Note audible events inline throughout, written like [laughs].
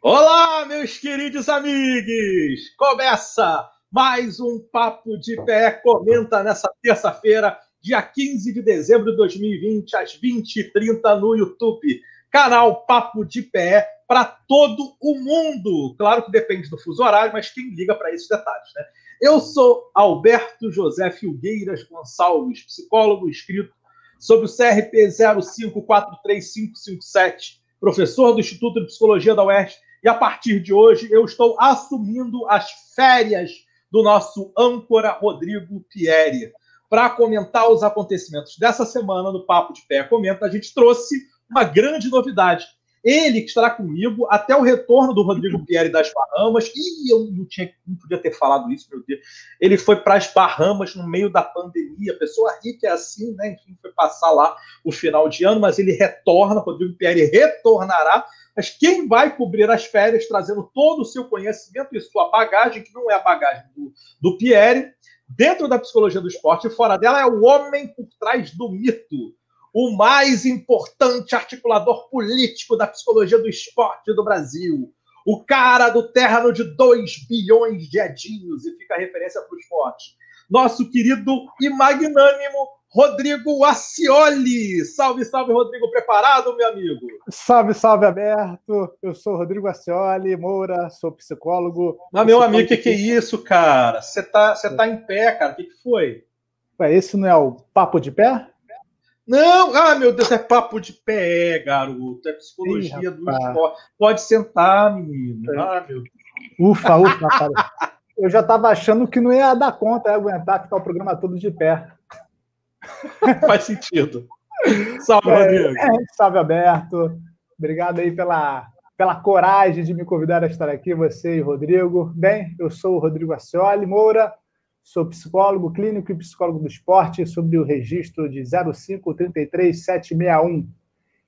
Olá, meus queridos amigos! Começa mais um Papo de Pé. Comenta nessa terça-feira, dia 15 de dezembro de 2020, às 20h30 no YouTube. Canal Papo de Pé para todo o mundo. Claro que depende do fuso horário, mas quem liga para esses detalhes, né? Eu sou Alberto José Filgueiras Gonçalves, psicólogo inscrito sobre o CRP 0543557, professor do Instituto de Psicologia da UERJ e a partir de hoje eu estou assumindo as férias do nosso âncora Rodrigo Pieri. Para comentar os acontecimentos dessa semana no Papo de Pé Comenta, a gente trouxe uma grande novidade. Ele que estará comigo até o retorno do Rodrigo Pieri das Bahamas. E eu não, tinha, não podia ter falado isso, meu Deus. Ele foi para as Bahamas no meio da pandemia. A pessoa rica é assim, né? Enfim, foi passar lá o final de ano, mas ele retorna. Rodrigo Pieri retornará mas quem vai cobrir as férias, trazendo todo o seu conhecimento e sua bagagem, que não é a bagagem do, do Pierre, dentro da psicologia do esporte e fora dela, é o homem por trás do mito. O mais importante articulador político da psicologia do esporte do Brasil. O cara do terno de 2 bilhões de edinhos, e fica a referência para o esporte. Nosso querido e magnânimo Rodrigo Acioli. Salve, salve, Rodrigo. Preparado, meu amigo? Salve, salve, Aberto. Eu sou Rodrigo Acioli Moura, sou psicólogo. Mas, meu amigo, o que, que é isso, cara? Você tá, você tá em pé, cara. O que, que foi? Ué, esse não é o papo de pé? Não, ah, meu Deus, é papo de pé, garoto. É psicologia do esporte. Pode sentar, menino. É. Ah, meu Deus. Ufa, ufa, cara. Eu já estava achando que não ia dar conta, ia aguentar ficar o programa todo de pé. [laughs] Faz sentido. Salve, é, Rodrigo. É, salve, Alberto. Obrigado aí pela, pela coragem de me convidar a estar aqui, você e Rodrigo. Bem, eu sou o Rodrigo Acioli Moura, sou psicólogo clínico e psicólogo do esporte, sobre o registro de 0533761.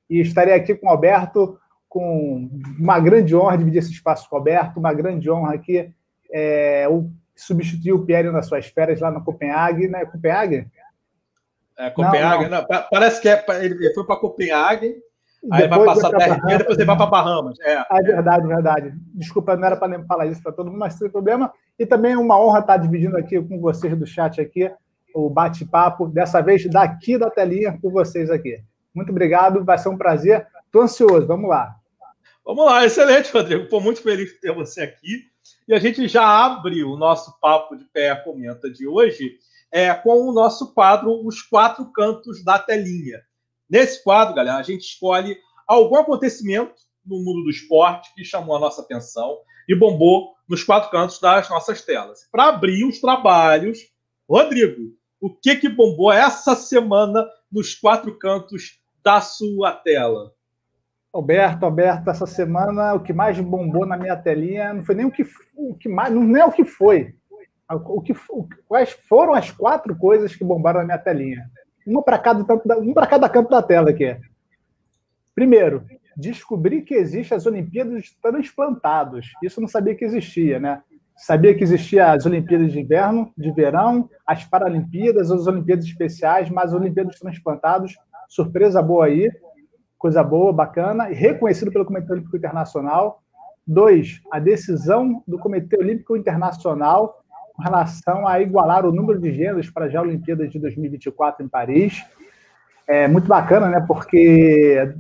E estarei aqui com o Alberto, com uma grande honra dividir esse espaço com o Alberto, uma grande honra aqui é, o, substituir o Pierre nas suas férias lá na Copenhague, né? Copenhague? É, Copenhague, não, não. Não, parece que é, ele foi para Copenhague, aí vai passar até e depois ele vai para Bahamas. É, ah, é verdade, verdade. Desculpa, não era para falar isso para todo mundo, mas sem problema. E também é uma honra estar dividindo aqui com vocês do chat aqui o bate-papo, dessa vez daqui da telinha com vocês aqui. Muito obrigado, vai ser um prazer. Estou ansioso, vamos lá. Vamos lá, excelente, Rodrigo. Estou muito feliz de ter você aqui. E a gente já abre o nosso papo de pé comenta de hoje é, com o nosso quadro Os Quatro Cantos da Telinha. Nesse quadro, galera, a gente escolhe algum acontecimento no mundo do esporte que chamou a nossa atenção e bombou nos quatro cantos das nossas telas. Para abrir os trabalhos, Rodrigo, o que, que bombou essa semana nos quatro cantos da sua tela? Alberto, Alberto, essa semana o que mais bombou na minha telinha não foi nem o que, o que mais, não é o que foi, o que, quais foram as quatro coisas que bombaram na minha telinha? Uma para cada, um para cada canto da tela aqui. Primeiro, descobri que existem as Olimpíadas de transplantados. Isso eu não sabia que existia, né? Sabia que existia as Olimpíadas de inverno, de verão, as Paralimpíadas, as Olimpíadas especiais, mas as Olimpíadas transplantados, surpresa boa aí, coisa boa, bacana, e reconhecido pelo Comitê Olímpico Internacional. Dois, a decisão do Comitê Olímpico Internacional com relação a igualar o número de gêneros para as Olimpíadas de 2024 em Paris. É muito bacana, né? Porque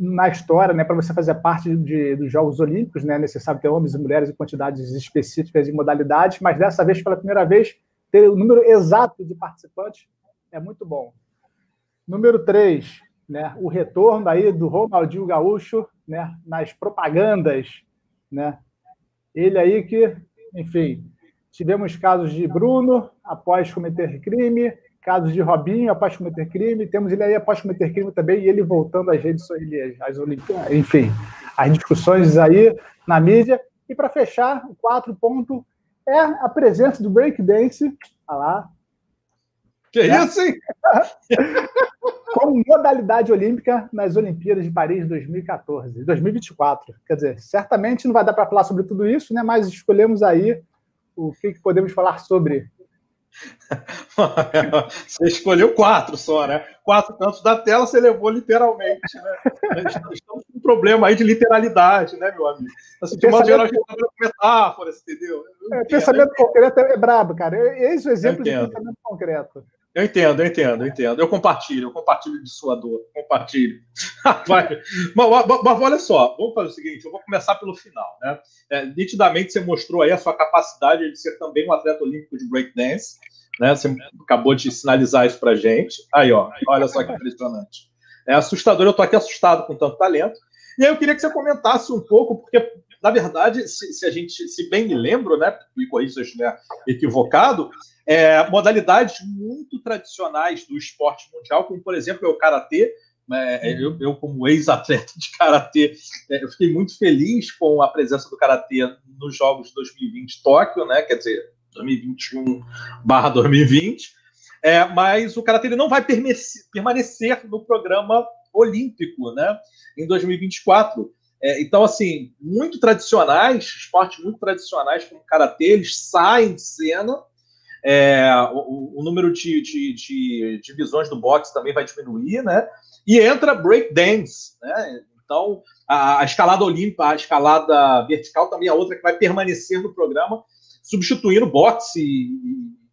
na história, né, para você fazer parte de, dos Jogos Olímpicos, né, é necessário ter homens e mulheres em quantidades específicas e modalidades, mas dessa vez, pela primeira vez, ter o número exato de participantes é muito bom. Número 3, né, o retorno aí do Ronaldinho Gaúcho né, nas propagandas. Né? Ele aí que, enfim, Tivemos casos de Bruno após cometer crime, casos de Robinho após cometer crime, temos ele aí após cometer crime também e ele voltando às redes sociais, às Olimpíadas, enfim, as discussões aí na mídia. E para fechar, o quarto ponto é a presença do breakdance, olha lá. Que né? isso, hein? [laughs] Como modalidade olímpica nas Olimpíadas de Paris 2014, 2024. Quer dizer, certamente não vai dar para falar sobre tudo isso, né? Mas escolhemos aí o que, que podemos falar sobre? [laughs] Você escolheu quatro só, né? Quatro cantos da tela você levou literalmente. Né? Estamos com problema aí de literalidade, né, meu amigo? Assim, de uma geral, tá metáforas, entendeu? É, pensamento concreto é brabo, cara. Esse é o exemplo de pensamento concreto. Eu entendo, eu entendo, eu entendo. Eu compartilho, eu compartilho de sua dor. Compartilho. [laughs] mas, mas, mas, olha só, vamos fazer o seguinte: eu vou começar pelo final. Né? É, nitidamente você mostrou aí a sua capacidade de ser também um atleta olímpico de breakdance. Né? Você acabou de sinalizar isso pra gente. Aí, ó, olha só que impressionante. É assustador, eu tô aqui assustado com tanto talento. E aí eu queria que você comentasse um pouco, porque, na verdade, se, se a gente, se bem me lembro, né? Me corrija se eu estiver equivocado, é, modalidades muito tradicionais do esporte mundial, como por exemplo é o karatê. É, eu, eu, como ex-atleta de karatê, é, eu fiquei muito feliz com a presença do karatê nos Jogos de 2020 Tóquio, né? Quer dizer, 2021/2020. É, mas o karatê não vai permanecer no programa olímpico, né? Em 2024. É, então, assim, muito tradicionais, esportes muito tradicionais como karatê, eles saem de cena é, o, o, número de, de, de, divisões do boxe também vai diminuir, né? E entra breakdance, né? Então, a, a escalada olímpica, a escalada vertical também é outra que vai permanecer no programa, substituindo boxe e,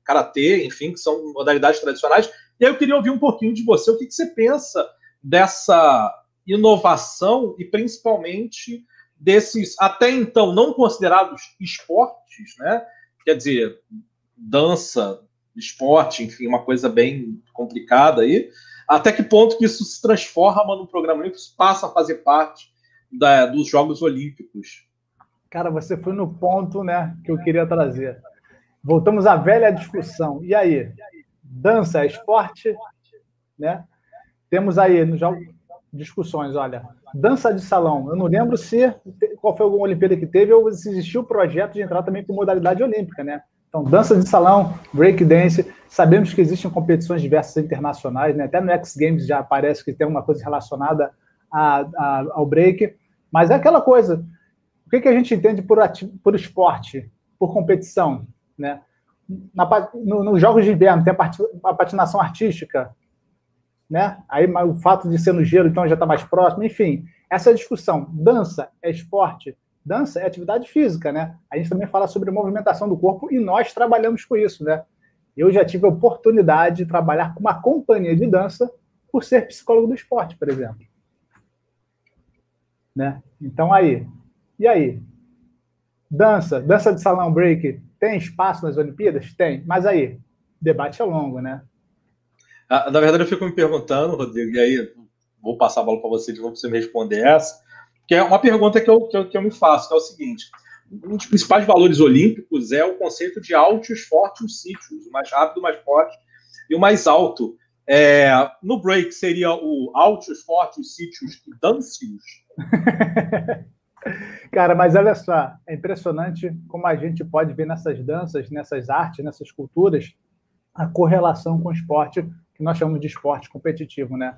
karatê, enfim, que são modalidades tradicionais. E aí eu queria ouvir um pouquinho de você, o que, que você pensa dessa inovação e principalmente desses até então não considerados esportes, né? Quer dizer, dança, esporte, enfim, uma coisa bem complicada aí. Até que ponto que isso se transforma no programa olímpico, passa a fazer parte da, dos Jogos Olímpicos? Cara, você foi no ponto, né, que eu queria trazer. Voltamos à velha discussão. E aí? Dança é esporte, né? Temos aí nos jogos discussões, olha, dança de salão. Eu não lembro se qual foi alguma Olimpíada que teve ou se existiu o projeto de entrar também com modalidade olímpica, né? Então, dança de salão, break dance, sabemos que existem competições diversas internacionais, né? até no X Games já parece que tem uma coisa relacionada a, a, ao break, mas é aquela coisa, o que, que a gente entende por, por esporte, por competição? Né? No, nos Jogos de Inverno tem a, a patinação artística, né? aí o fato de ser no gelo, então já está mais próximo, enfim, essa discussão, dança é esporte? dança é atividade física, né? A gente também fala sobre movimentação do corpo e nós trabalhamos com isso, né? Eu já tive a oportunidade de trabalhar com uma companhia de dança por ser psicólogo do esporte, por exemplo. Né? Então aí, e aí? Dança, dança de salão break, tem espaço nas Olimpíadas? Tem, mas aí, debate é longo, né? Ah, na verdade, eu fico me perguntando, Rodrigo, e aí vou passar a bola para você de novo para você me responder essa que é uma pergunta que eu, que eu, que eu me faço, que é o seguinte: um dos principais valores olímpicos é o conceito de altos, fortes sítios, o mais rápido, o mais forte e o mais alto. É, no break seria o altos, fortes, sítios e dancios? [laughs] Cara, mas olha só, é impressionante como a gente pode ver nessas danças, nessas artes, nessas culturas, a correlação com o esporte que nós chamamos de esporte competitivo, né?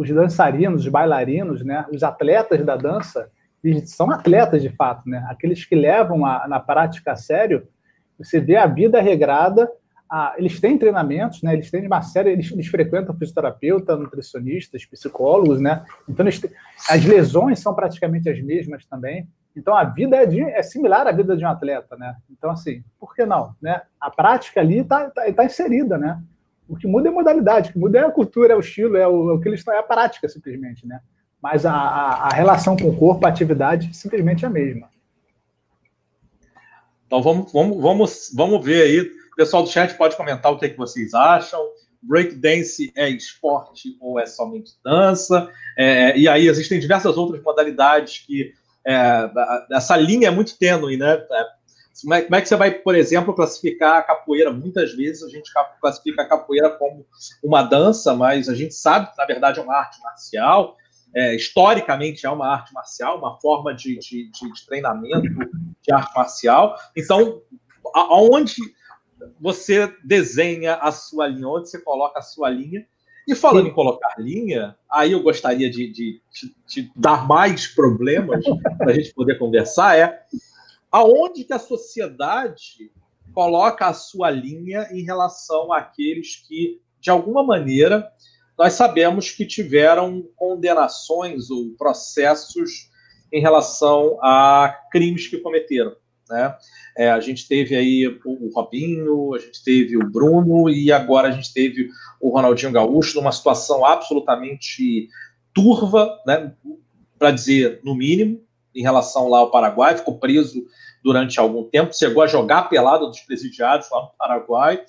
os dançarinos, os bailarinos, né, os atletas da dança, eles são atletas de fato, né? Aqueles que levam a, na prática a sério, você vê a vida regrada, a, eles têm treinamentos, né? Eles têm uma série, eles, eles frequentam fisioterapeuta, nutricionistas, psicólogos, né? Então as lesões são praticamente as mesmas também. Então a vida é, de, é, similar à vida de um atleta, né? Então assim, por que não, né? A prática ali está tá, tá inserida, né? O que muda é a modalidade, o que muda é a cultura, é o estilo, é o, é o que eles estão, é a prática, simplesmente, né? Mas a, a, a, relação com o corpo, a atividade, simplesmente é a mesma. Então vamos, vamos, vamos, vamos ver aí. O pessoal do chat pode comentar o que, é que vocês acham. Breakdance é esporte ou é somente dança? É, e aí existem diversas outras modalidades que é, essa linha é muito tênue, né? Como é, como é, que você vai, por exemplo, classificar a capoeira? Muitas vezes a gente classifica a capoeira como uma dança, mas a gente sabe que, na verdade, é uma arte marcial. É, historicamente é uma arte marcial, uma forma de, de, de, de treinamento de arte marcial. Então, aonde você desenha a sua linha, onde você coloca a sua linha. E falando em colocar linha, aí eu gostaria de, de, de dar mais problemas para a gente poder conversar, é aonde que a sociedade coloca a sua linha em relação àqueles que, de alguma maneira, nós sabemos que tiveram condenações ou processos em relação a crimes que cometeram. Né? É, a gente teve aí o Robinho, a gente teve o Bruno e agora a gente teve o Ronaldinho Gaúcho numa situação absolutamente turva, né? para dizer no mínimo, em relação lá ao Paraguai, ficou preso durante algum tempo, chegou a jogar pelada dos presidiários lá no Paraguai,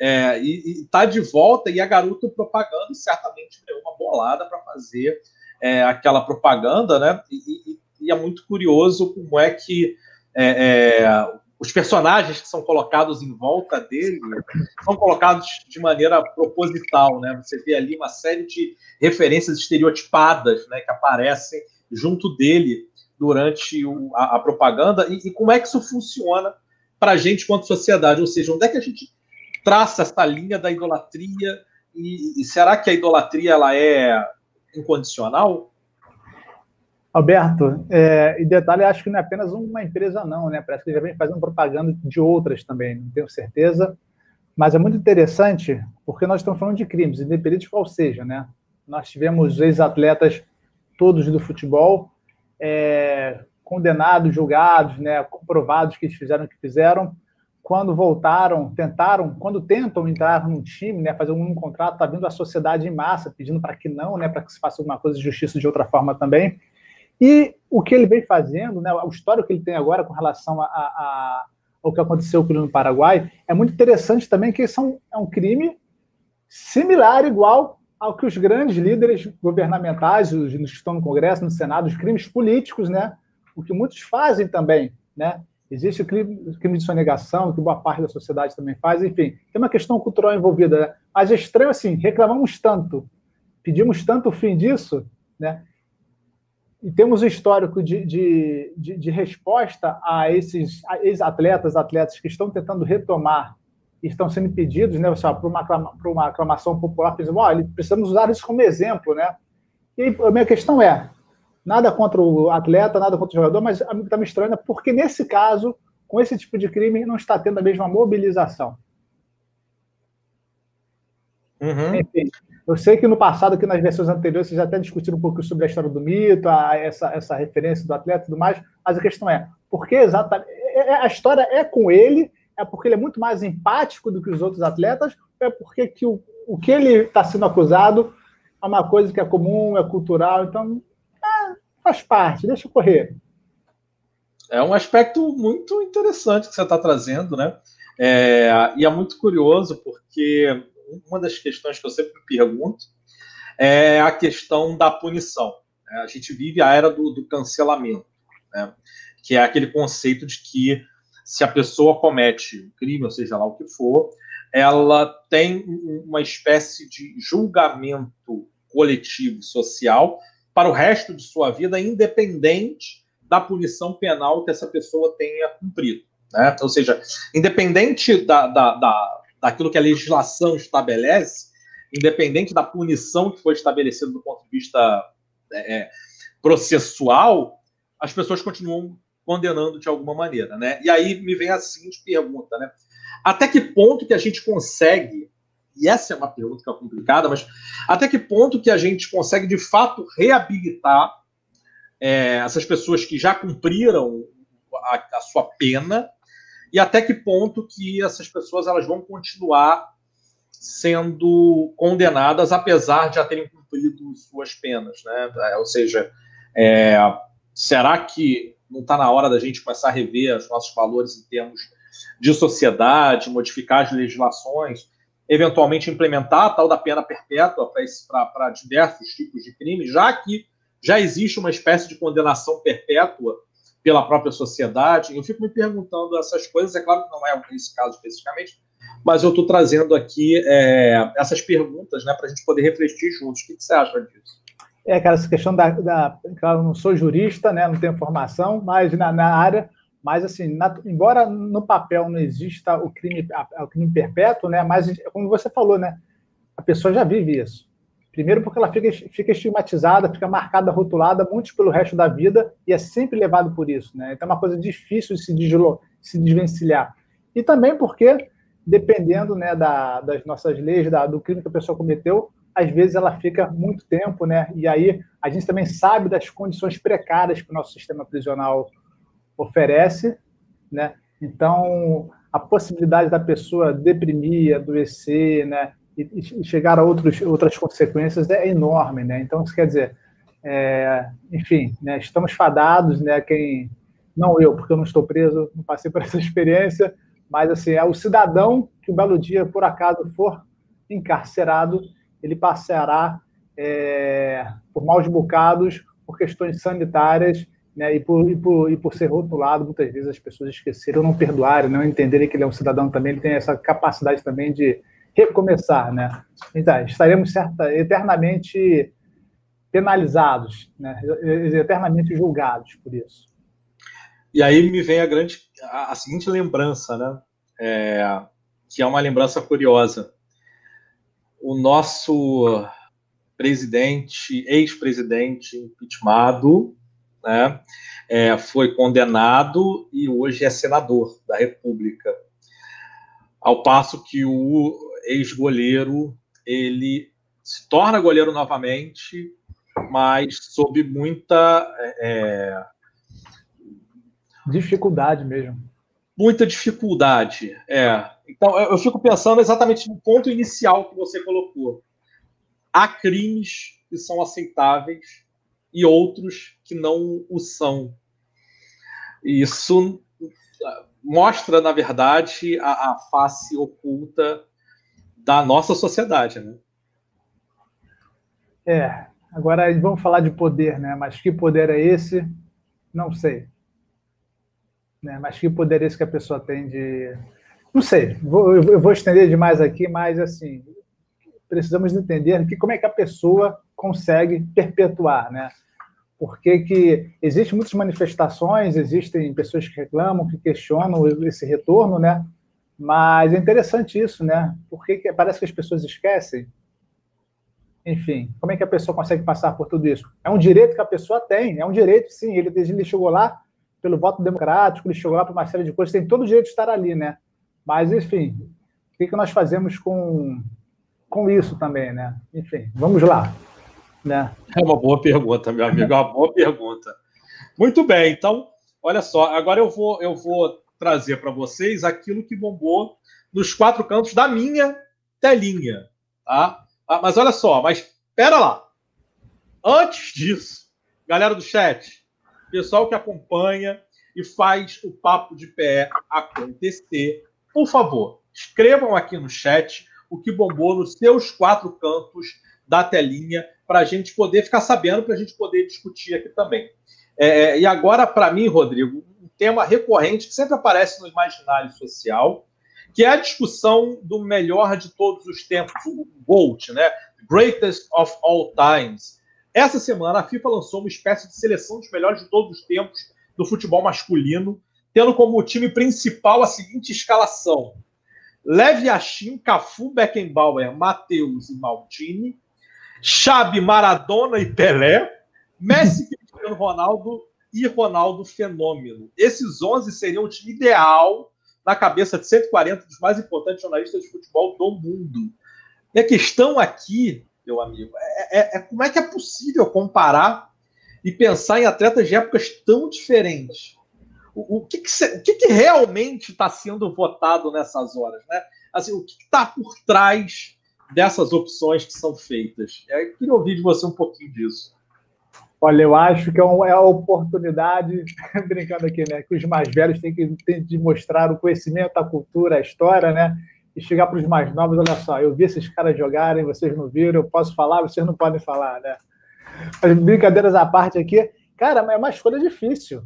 é, e está de volta e a garoto propaganda certamente deu uma bolada para fazer é, aquela propaganda, né? E, e, e, é muito curioso como é que é, é, os personagens que são colocados em volta dele são colocados de maneira proposital, né? Você vê ali uma série de referências estereotipadas, né, que aparecem junto dele durante o, a, a, propaganda e, e, como é que isso funciona para a gente quanto sociedade, ou seja, onde é que a gente traça essa linha da idolatria e, e será que a idolatria ela é incondicional? Alberto, é, e detalhe, acho que não é apenas uma empresa, não, né? Parece que já vem fazendo propaganda de outras também, não tenho certeza. Mas é muito interessante porque nós estamos falando de crimes, independente de qual seja, né? Nós tivemos ex-atletas todos do futebol é, condenados, julgados, né? Comprovados que eles fizeram o que fizeram. Quando voltaram, tentaram, quando tentam entrar num time, né, fazer um contrato, tá vindo a sociedade em massa pedindo para que não, né, para que se faça alguma coisa de justiça de outra forma também. E o que ele vem fazendo, né, o histórico que ele tem agora com relação a, a, a ao que aconteceu com ele no Paraguai, é muito interessante também que são, é um crime similar, igual ao que os grandes líderes governamentais, os que estão no Congresso, no Senado, os crimes políticos, né, o que muitos fazem também, né, Existe o crime, crime, de sonegação, que boa parte da sociedade também faz, enfim, tem uma questão cultural envolvida. Né? Mas é estranho assim, reclamamos tanto, pedimos tanto o fim disso, né? e temos o histórico de, de, de, de, resposta a esses ex-atletas, atletas que estão tentando retomar estão sendo impedidos, né, por uma, por uma aclamação popular, por exemplo, olha, precisamos usar isso como exemplo, né? E a minha questão é, nada contra o atleta, nada contra o jogador, mas está me estranho porque nesse caso, com esse tipo de crime, não está tendo a mesma mobilização. Uhum. Enfim, eu sei que no passado, aqui nas versões anteriores, vocês até discutiram um pouco sobre a história do mito, a, essa, essa referência do atleta e tudo mais, mas a questão é, por que exatamente. É, é, a história é com ele, é porque ele é muito mais empático do que os outros atletas, ou é porque que o, o que ele está sendo acusado é uma coisa que é comum, é cultural, então é, faz parte, deixa correr. É um aspecto muito interessante que você está trazendo, né? É, e é muito curioso porque uma das questões que eu sempre pergunto é a questão da punição. Né? A gente vive a era do, do cancelamento, né? que é aquele conceito de que se a pessoa comete um crime, ou seja lá o que for, ela tem uma espécie de julgamento coletivo social para o resto de sua vida, independente da punição penal que essa pessoa tenha cumprido. Né? Ou seja, independente da, da, da, daquilo que a legislação estabelece, independente da punição que foi estabelecida do ponto de vista é, é, processual, as pessoas continuam condenando de alguma maneira, né? E aí me vem a seguinte pergunta, né? Até que ponto que a gente consegue, e essa é uma pergunta complicada, mas até que ponto que a gente consegue de fato reabilitar é, essas pessoas que já cumpriram a, a sua pena e até que ponto que essas pessoas elas vão continuar sendo condenadas apesar de já terem cumprido suas penas, né? É, ou seja, é, será que não está na hora da gente começar a rever os nossos valores em termos de sociedade, modificar as legislações, eventualmente implementar a tal da pena perpétua para diversos tipos de crimes, já que já existe uma espécie de condenação perpétua pela própria sociedade. Eu fico me perguntando essas coisas, é claro que não é esse caso especificamente, mas eu estou trazendo aqui é, essas perguntas né, para a gente poder refletir juntos. O que, que, você acha disso? É, essa questão da. da claro, não sou jurista, né, não tenho formação, mas na, na área. Mas, assim, na, embora no papel não exista o crime, a, o crime perpétuo, né, mas, como você falou, né, a pessoa já vive isso. Primeiro, porque ela fica, fica estigmatizada, fica marcada, rotulada, muito pelo resto da vida e é sempre levado por isso. Né? Então, é uma coisa difícil de se, deslo, se desvencilhar. E também porque, dependendo né, da, das nossas leis, da, do crime que a pessoa cometeu, às vezes ela fica muito tempo, né? E aí a gente também sabe das condições precárias que o nosso sistema prisional oferece, né? Então, a possibilidade da pessoa deprimir, adoecer, né? E, e chegar a outros, outras consequências é enorme, né? Então, isso quer dizer, é, enfim, né? estamos fadados, né? Quem não eu, porque eu não estou preso, não passei por [laughs] essa experiência, mas assim é o cidadão que um belo dia por acaso for encarcerado, ele passará é, por maus bocados, por questões sanitárias, né, e, por, e, por, e por ser rotulado, muitas vezes as pessoas esqueceram, não perdoarem, não entenderem que ele é um cidadão também, ele tem essa capacidade também de recomeçar, né? Então, estaremos certa, eternamente penalizados, né? eternamente julgados por isso. E aí me vem a grande, a, a seguinte lembrança, né? É, que é uma lembrança curiosa. O nosso presidente, ex-presidente impeachmentado, né, é, foi condenado e hoje é senador da República. Ao passo que o ex-goleiro ele se torna goleiro novamente, mas sob muita é, dificuldade mesmo. Muita dificuldade, é. Então eu fico pensando exatamente no ponto inicial que você colocou há crimes que são aceitáveis e outros que não o são. Isso mostra, na verdade, a, a face oculta da nossa sociedade, né? É. Agora vamos falar de poder, né? Mas que poder é esse? Não sei. Né? Mas que poder esse que a pessoa tem de. Não sei. Vou, eu vou estender demais aqui, mas assim, precisamos entender que como é que a pessoa consegue perpetuar, né? Porque que existem muitas manifestações, existem pessoas que reclamam, que questionam esse retorno, né? Mas é interessante isso, né? Porque parece que as pessoas esquecem. Enfim, como é que a pessoa consegue passar por tudo isso? É um direito que a pessoa tem, é um direito, sim. Ele, ele chegou lá pelo voto democrático, ele chegou lá por uma série de coisas, tem todo o direito de estar ali, né? Mas, enfim, o que, que nós fazemos com, com isso também, né? Enfim, vamos lá. Né? É uma boa pergunta, meu amigo, é uma boa pergunta. Muito bem, então, olha só, agora eu vou, eu vou trazer para vocês aquilo que bombou nos quatro cantos da minha telinha, tá? Ah, mas olha só, mas espera lá. Antes disso, galera do chat, pessoal que acompanha e faz o papo de pé acontecer, por favor, escrevam aqui no chat o que bombou nos seus quatro cantos da telinha para a gente poder ficar sabendo, para a gente poder discutir aqui também. É, e agora, para mim, Rodrigo, um tema recorrente que sempre aparece no imaginário social, que é a discussão do melhor de todos os tempos, o GOAT, né? Greatest of All Times. Essa semana, a FIFA lançou uma espécie de seleção dos melhores de todos os tempos do futebol masculino, tendo como time principal a seguinte escalação: Lev Yashin, Cafu, Beckenbauer, Matheus e Maldini, Xabi, Maradona e Pelé, Messi, [laughs] Cristiano Ronaldo e Ronaldo Fenômeno. Esses 11 seriam o time ideal na cabeça de 140 dos mais importantes jornalistas de futebol do mundo. E a questão aqui, meu amigo, é, é, é como é que é possível comparar e pensar em atletas de épocas tão diferentes o, que, que, o que, que realmente está sendo votado nessas horas, né? Assim, o que está por trás dessas opções que são feitas? Eu queria ouvir de você um pouquinho disso. Olha, eu acho que é, é a oportunidade, [laughs] brincando aqui, né? Que os mais velhos têm que, têm de mostrar o conhecimento, a cultura, a história, né? E chegar para os mais novos, olha só, eu vi esses caras jogarem, vocês não viram, eu posso falar, vocês não podem falar, né? Mas brincadeiras à parte aqui, cara, é uma escolha difícil.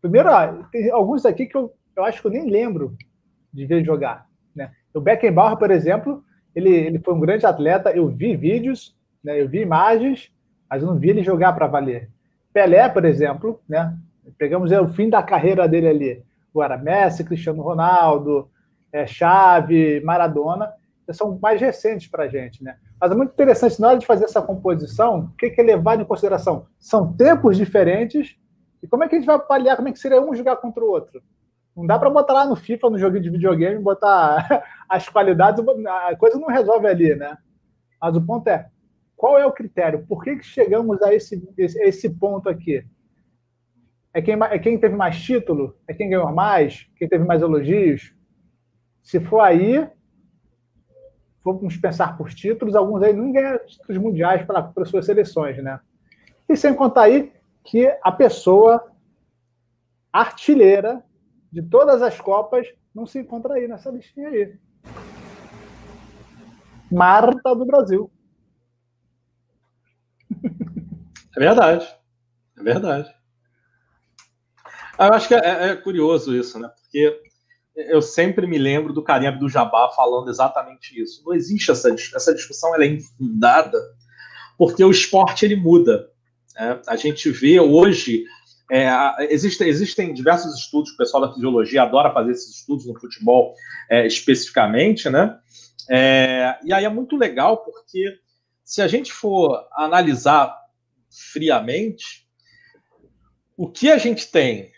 Primeiro, ó, tem alguns aqui que eu, eu acho que eu nem lembro de ver jogar. Né? O Beckenbauer, por exemplo, ele, ele foi um grande atleta. Eu vi vídeos, né? eu vi imagens, mas eu não vi ele jogar para valer. Pelé, por exemplo, né? pegamos é, o fim da carreira dele ali. Agora, Messi, Cristiano Ronaldo, é, Xavi, Maradona, são mais recentes para a gente. Né? Mas é muito interessante, na hora de fazer essa composição, o que, que é levado em consideração? São tempos diferentes e como é que a gente vai avaliar como é que seria um jogar contra o outro? Não dá para botar lá no FIFA, no joguinho de videogame, botar [laughs] as qualidades, a coisa não resolve ali, né? Mas o ponto é, qual é o critério? Por que, que chegamos a esse, a esse ponto aqui? É quem, é quem teve mais título? É quem ganhou mais? Quem teve mais elogios? Se for aí, vamos pensar por títulos, alguns aí não ganham títulos mundiais para, suas seleções, né? E sem contar aí que a pessoa artilheira de todas as Copas não se encontra aí nessa listinha aí. Marta do Brasil. É verdade. É verdade. Eu acho que é, é curioso isso, né? Porque eu sempre me lembro do Karim Abdul-Jabbar falando exatamente isso. Não existe essa, essa discussão, ela é infundada, porque o esporte ele muda. Né? A gente vê hoje, é, existem, existem diversos estudos, o pessoal da fisiologia adora fazer esses estudos no futebol é, especificamente, né? É, e aí é muito legal, porque se a gente for analisar friamente, o que a gente tem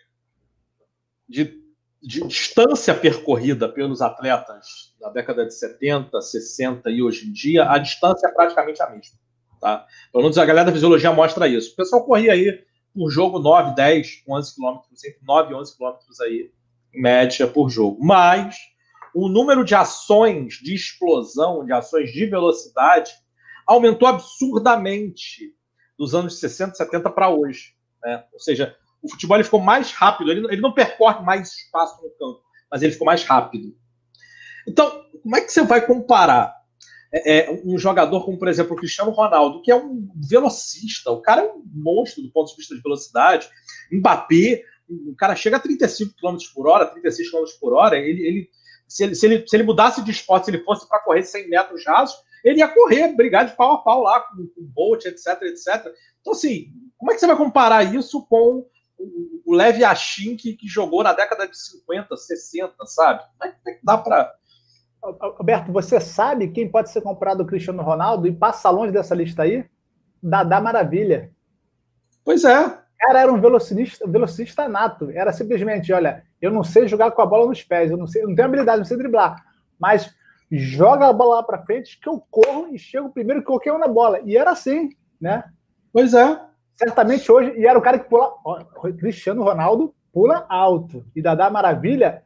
de, de distância percorrida pelos atletas da década de 70, 60 e hoje em dia, a distância é praticamente a mesma. Tá? Pelo menos a galera da fisiologia mostra isso. O pessoal corria aí por jogo 9, 10, 11 quilômetros, entre 9 e 11 quilômetros aí, em média, por jogo. Mas o número de ações de explosão, de ações de velocidade, aumentou absurdamente dos anos 60, 70 para hoje. Né? Ou seja, o futebol ele ficou mais rápido, ele, ele não percorre mais espaço no campo, mas ele ficou mais rápido. Então, como é que você vai comparar é, é, um jogador como, por exemplo, o Cristiano Ronaldo, que é um velocista, o cara é um monstro do ponto de vista de velocidade, Mbappé, o cara chega a 35 km por hora, 36 km por hora, ele, ele, se, ele, se, ele, se ele mudasse de esporte, se ele fosse para correr 100 metros rasos, ele ia correr, brigar de pau a pau lá com, o Bolt, etc, etc. Então, assim, como é que você vai comparar isso com o, o Levi Yashin que, que, jogou na década de 50, 60, sabe? Como é que dá para Alberto, você sabe quem pode ser comprado o Cristiano Ronaldo e passa longe dessa lista aí? Dadá Maravilha. Pois é. O cara era um velocista, velocista nato. Era simplesmente, olha, eu não sei jogar com a bola nos pés, eu não sei, eu não tenho habilidade, não sei driblar, mas joga a bola lá para frente que eu corro e chego primeiro que qualquer um na bola. E era assim, né? Pois é. Certamente hoje, e era o cara que pula. Cristiano Ronaldo pula alto. E Dadá Maravilha,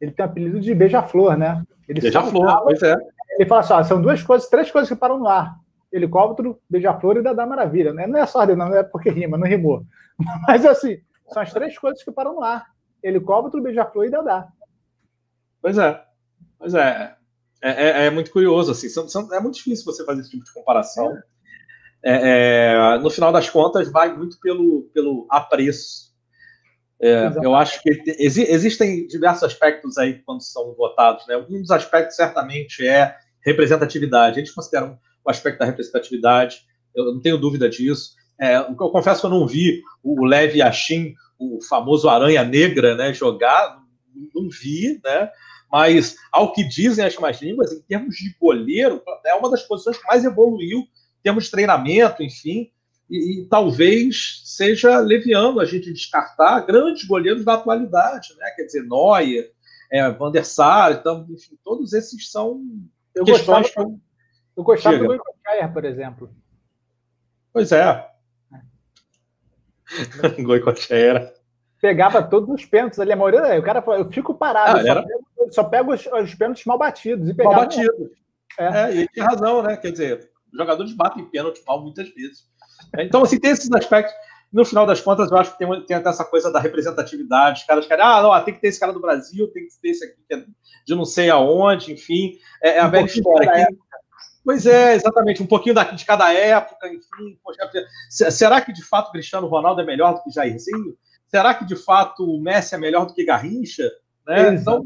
ele tem o apelido de beija-flor, né? Beija-flor, pois é. Ele fala assim: ó, são duas coisas, três coisas que param no ar: helicóptero, beija-flor e Dadá Maravilha. Né? Não é só não é porque rima, não rimou. [laughs] Mas assim, são as três coisas que param no ar: helicóptero, beija-flor e Dadá. Pois é. Pois é. É, é, é, muito curioso, assim, são, são, é muito difícil você fazer esse tipo de comparação. É, é no final das contas, vai muito pelo, pelo apreço. É, eu acho que exi existem diversos aspectos aí quando são votados. Né? Um dos aspectos, certamente, é representatividade. A gente considera o aspecto da representatividade, eu não tenho dúvida disso. É, eu confesso que eu não vi o Levi Yashin, o famoso Aranha Negra, né, jogar, não vi, né? Mas, ao que dizem as más línguas, em termos de goleiro, é uma das posições que mais evoluiu em termos de treinamento, enfim. E, e, talvez seja leviano a gente descartar grandes goleiros da atualidade, né? Quer dizer, Neuer, é, Van der Sar, então, enfim, todos esses são eu questões gostava, que... Eu gostava Chega. do Goicoechea, por exemplo. Pois é. [laughs] Goicoechea era pegava todos os pênaltis ali, a maioria, o cara falou, eu fico parado, ah, só, pego, só, pego, os, os pênaltis mal batidos. E mal batidos. É. é, e ele tinha razão, né? Quer dizer, jogadores batem pênalti mal muitas vezes. É, então, assim, tem esses aspectos. No final das contas, eu acho que tem, tem até essa coisa da representatividade. Os caras querem, ah, não, tem que ter esse cara do Brasil, tem que ter esse aqui é de não sei aonde, enfim. É, é a um velha história. Pois é, exatamente, um pouquinho daqui de cada época, enfim. Poxa, será que de fato Cristiano Ronaldo é melhor do que Jairzinho? será que de fato o Messi é melhor do que Garrincha? Né? Então,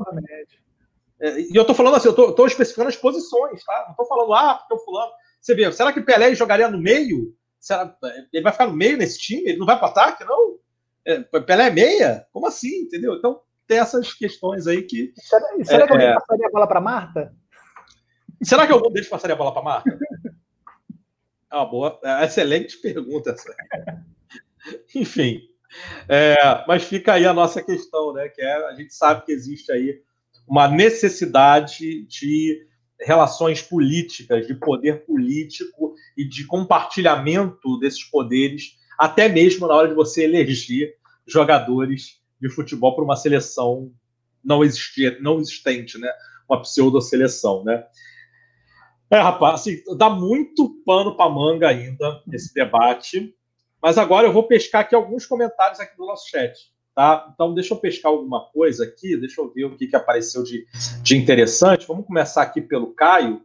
é, e eu estou falando assim, eu estou especificando as posições, tá? Não estou falando, ah, porque o fulano. Você vê, será que Pelé jogaria no meio? Será, ele vai ficar no meio nesse time? Ele não vai para ataque, não? É, Pelé é meia? Como assim? Entendeu? Então tem essas questões aí que. Será, será é, que alguém passaria a bola para Marta? Será que algum deles passaria a bola para Marta? É [laughs] uma boa, é excelente pergunta essa. [laughs] Enfim. É, mas fica aí a nossa questão, né? Que é a gente sabe que existe aí uma necessidade de relações políticas, de poder político e de compartilhamento desses poderes, até mesmo na hora de você eleger jogadores de futebol para uma seleção não, existir, não existente, né? Uma pseudo-seleção, né? É, rapaz, assim, dá muito pano para manga ainda esse debate, mas agora eu vou pescar aqui alguns comentários aqui do nosso chat. Tá? Então, deixa eu pescar alguma coisa aqui, deixa eu ver o que, que apareceu de, de interessante. Vamos começar aqui pelo Caio.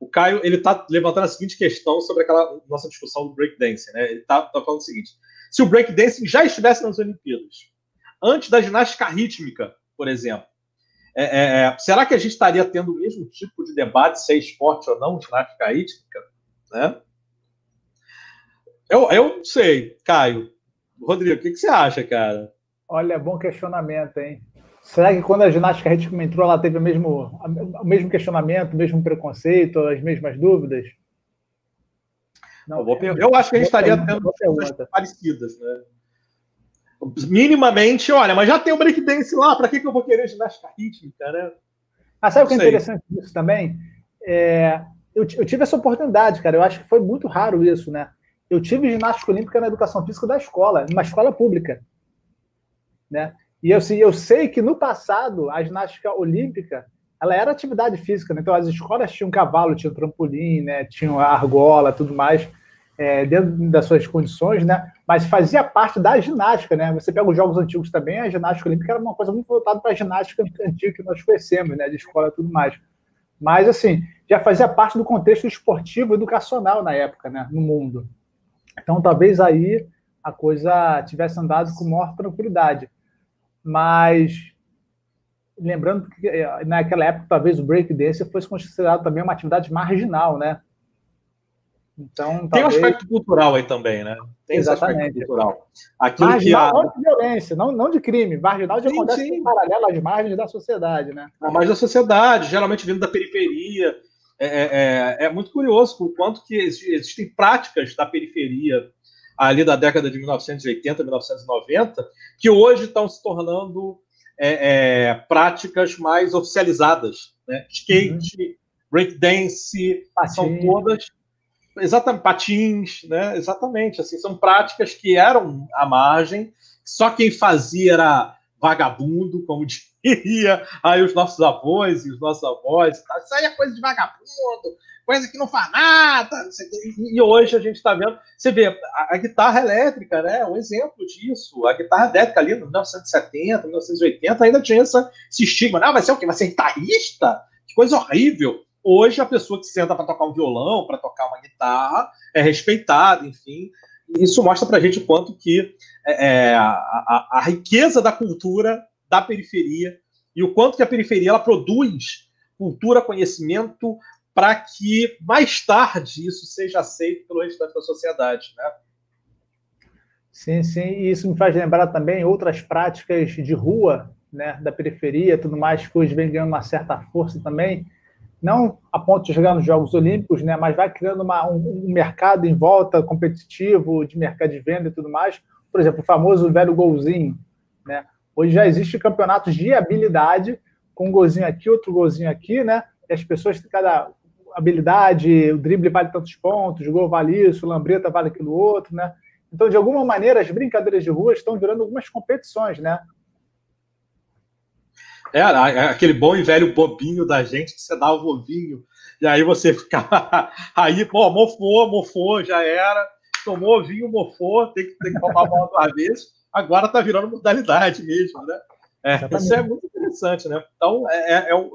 O Caio ele está levantando a seguinte questão sobre aquela nossa discussão do breakdance. Né? Ele está tá falando o seguinte: se o breakdance já estivesse nas Olimpíadas, antes da ginástica rítmica, por exemplo, é, é, é, será que a gente estaria tendo o mesmo tipo de debate se é esporte ou não, ginástica rítmica? Né? Eu, eu sei, Caio. Rodrigo, o que, que você acha, cara? Olha, bom questionamento, hein? Será que quando a ginástica rítmica entrou, ela teve o mesmo, o mesmo questionamento, o mesmo preconceito, as mesmas dúvidas? Não, eu, eu acho que a gente estaria tendo coisas parecidas, né? Minimamente, olha, mas já tem o breakdance lá, para que, que eu vou querer ginástica rítmica, né? Ah, sabe o que é interessante disso também? É, eu, eu, tive essa oportunidade, cara. Eu acho que foi muito raro isso, né? Eu tive ginástica olímpica na educação física da escola, numa escola pública. Né? E eu, assim, eu sei que no passado a ginástica olímpica ela era atividade física, né? então as escolas tinham cavalo, tinham trampolim, né? tinham argola, tudo mais é, dentro das suas condições, né? Mas fazia parte da ginástica, né? Você pega os jogos antigos também, a ginástica olímpica era uma coisa muito voltada para a ginástica antiga que nós conhecemos, né? De escola e tudo mais. Mas assim, já fazia parte do contexto esportivo educacional na época, né? No mundo. Então talvez aí a coisa tivesse andado com maior tranquilidade. Mas lembrando que eh, naquela época talvez o breakdance fosse considerado também uma atividade marginal, né? Então, Tem um aspecto cultural aí também, né? Tem Exatamente. cultural. Aquilo marginal que a... não de violência, não, não de crime, marginal de sim, acontece sim. em paralelo às margens da sociedade, né? A margem da sociedade, geralmente vindo da periferia. É, é, é, é muito curioso o quanto que existem práticas da periferia ali da década de 1980, 1990, que hoje estão se tornando é, é, práticas mais oficializadas. Né? Skate, uhum. breakdance, são todas exatamente patins, né? Exatamente, assim, são práticas que eram à margem, só quem fazia era vagabundo, como diria [laughs] aí os nossos avós e os nossos avós. Isso aí é coisa de vagabundo, coisa que não faz nada. E hoje a gente está vendo, você vê, a, a, guitarra elétrica, né? Um exemplo disso. A guitarra elétrica ali, no 1970, 1980, ainda tinha essa, esse estigma. Não, vai ser o quê? Vai ser guitarrista? Que coisa horrível. Hoje, a pessoa que senta para tocar um violão, para tocar uma guitarra, é respeitada, enfim. Isso mostra para a gente o quanto que é, é, a, a, a riqueza da cultura da periferia e o quanto que a periferia ela produz cultura, conhecimento, para que mais tarde isso seja aceito pelo restante da sociedade, né? Sim, sim, e isso me faz lembrar também outras práticas de rua, né, da periferia, tudo mais que hoje vem ganhando uma certa força também, não a ponto de chegar nos Jogos Olímpicos, né, mas vai criando uma, um, um, mercado em volta competitivo, de mercado de venda e tudo mais. Por exemplo, o famoso velho golzinho, né? Hoje já existe campeonatos de habilidade, com um golzinho aqui, outro golzinho aqui, né? E as pessoas têm cada habilidade, o drible vale tantos pontos, o gol vale isso, o lambreta vale aquilo outro, né? Então, de alguma maneira, as brincadeiras de rua estão virando algumas competições, né? Era é, aquele bom e velho bobinho da gente que você dava o ovinho, e aí você ficava. [laughs] Aí, pô, mofou, mofou, já era. Tomou ovinho, mofou, tem que, tem que tomar bola duas vezes. Agora tá virando modalidade mesmo, né? É, isso é muito interessante, né? Então, é, é, é,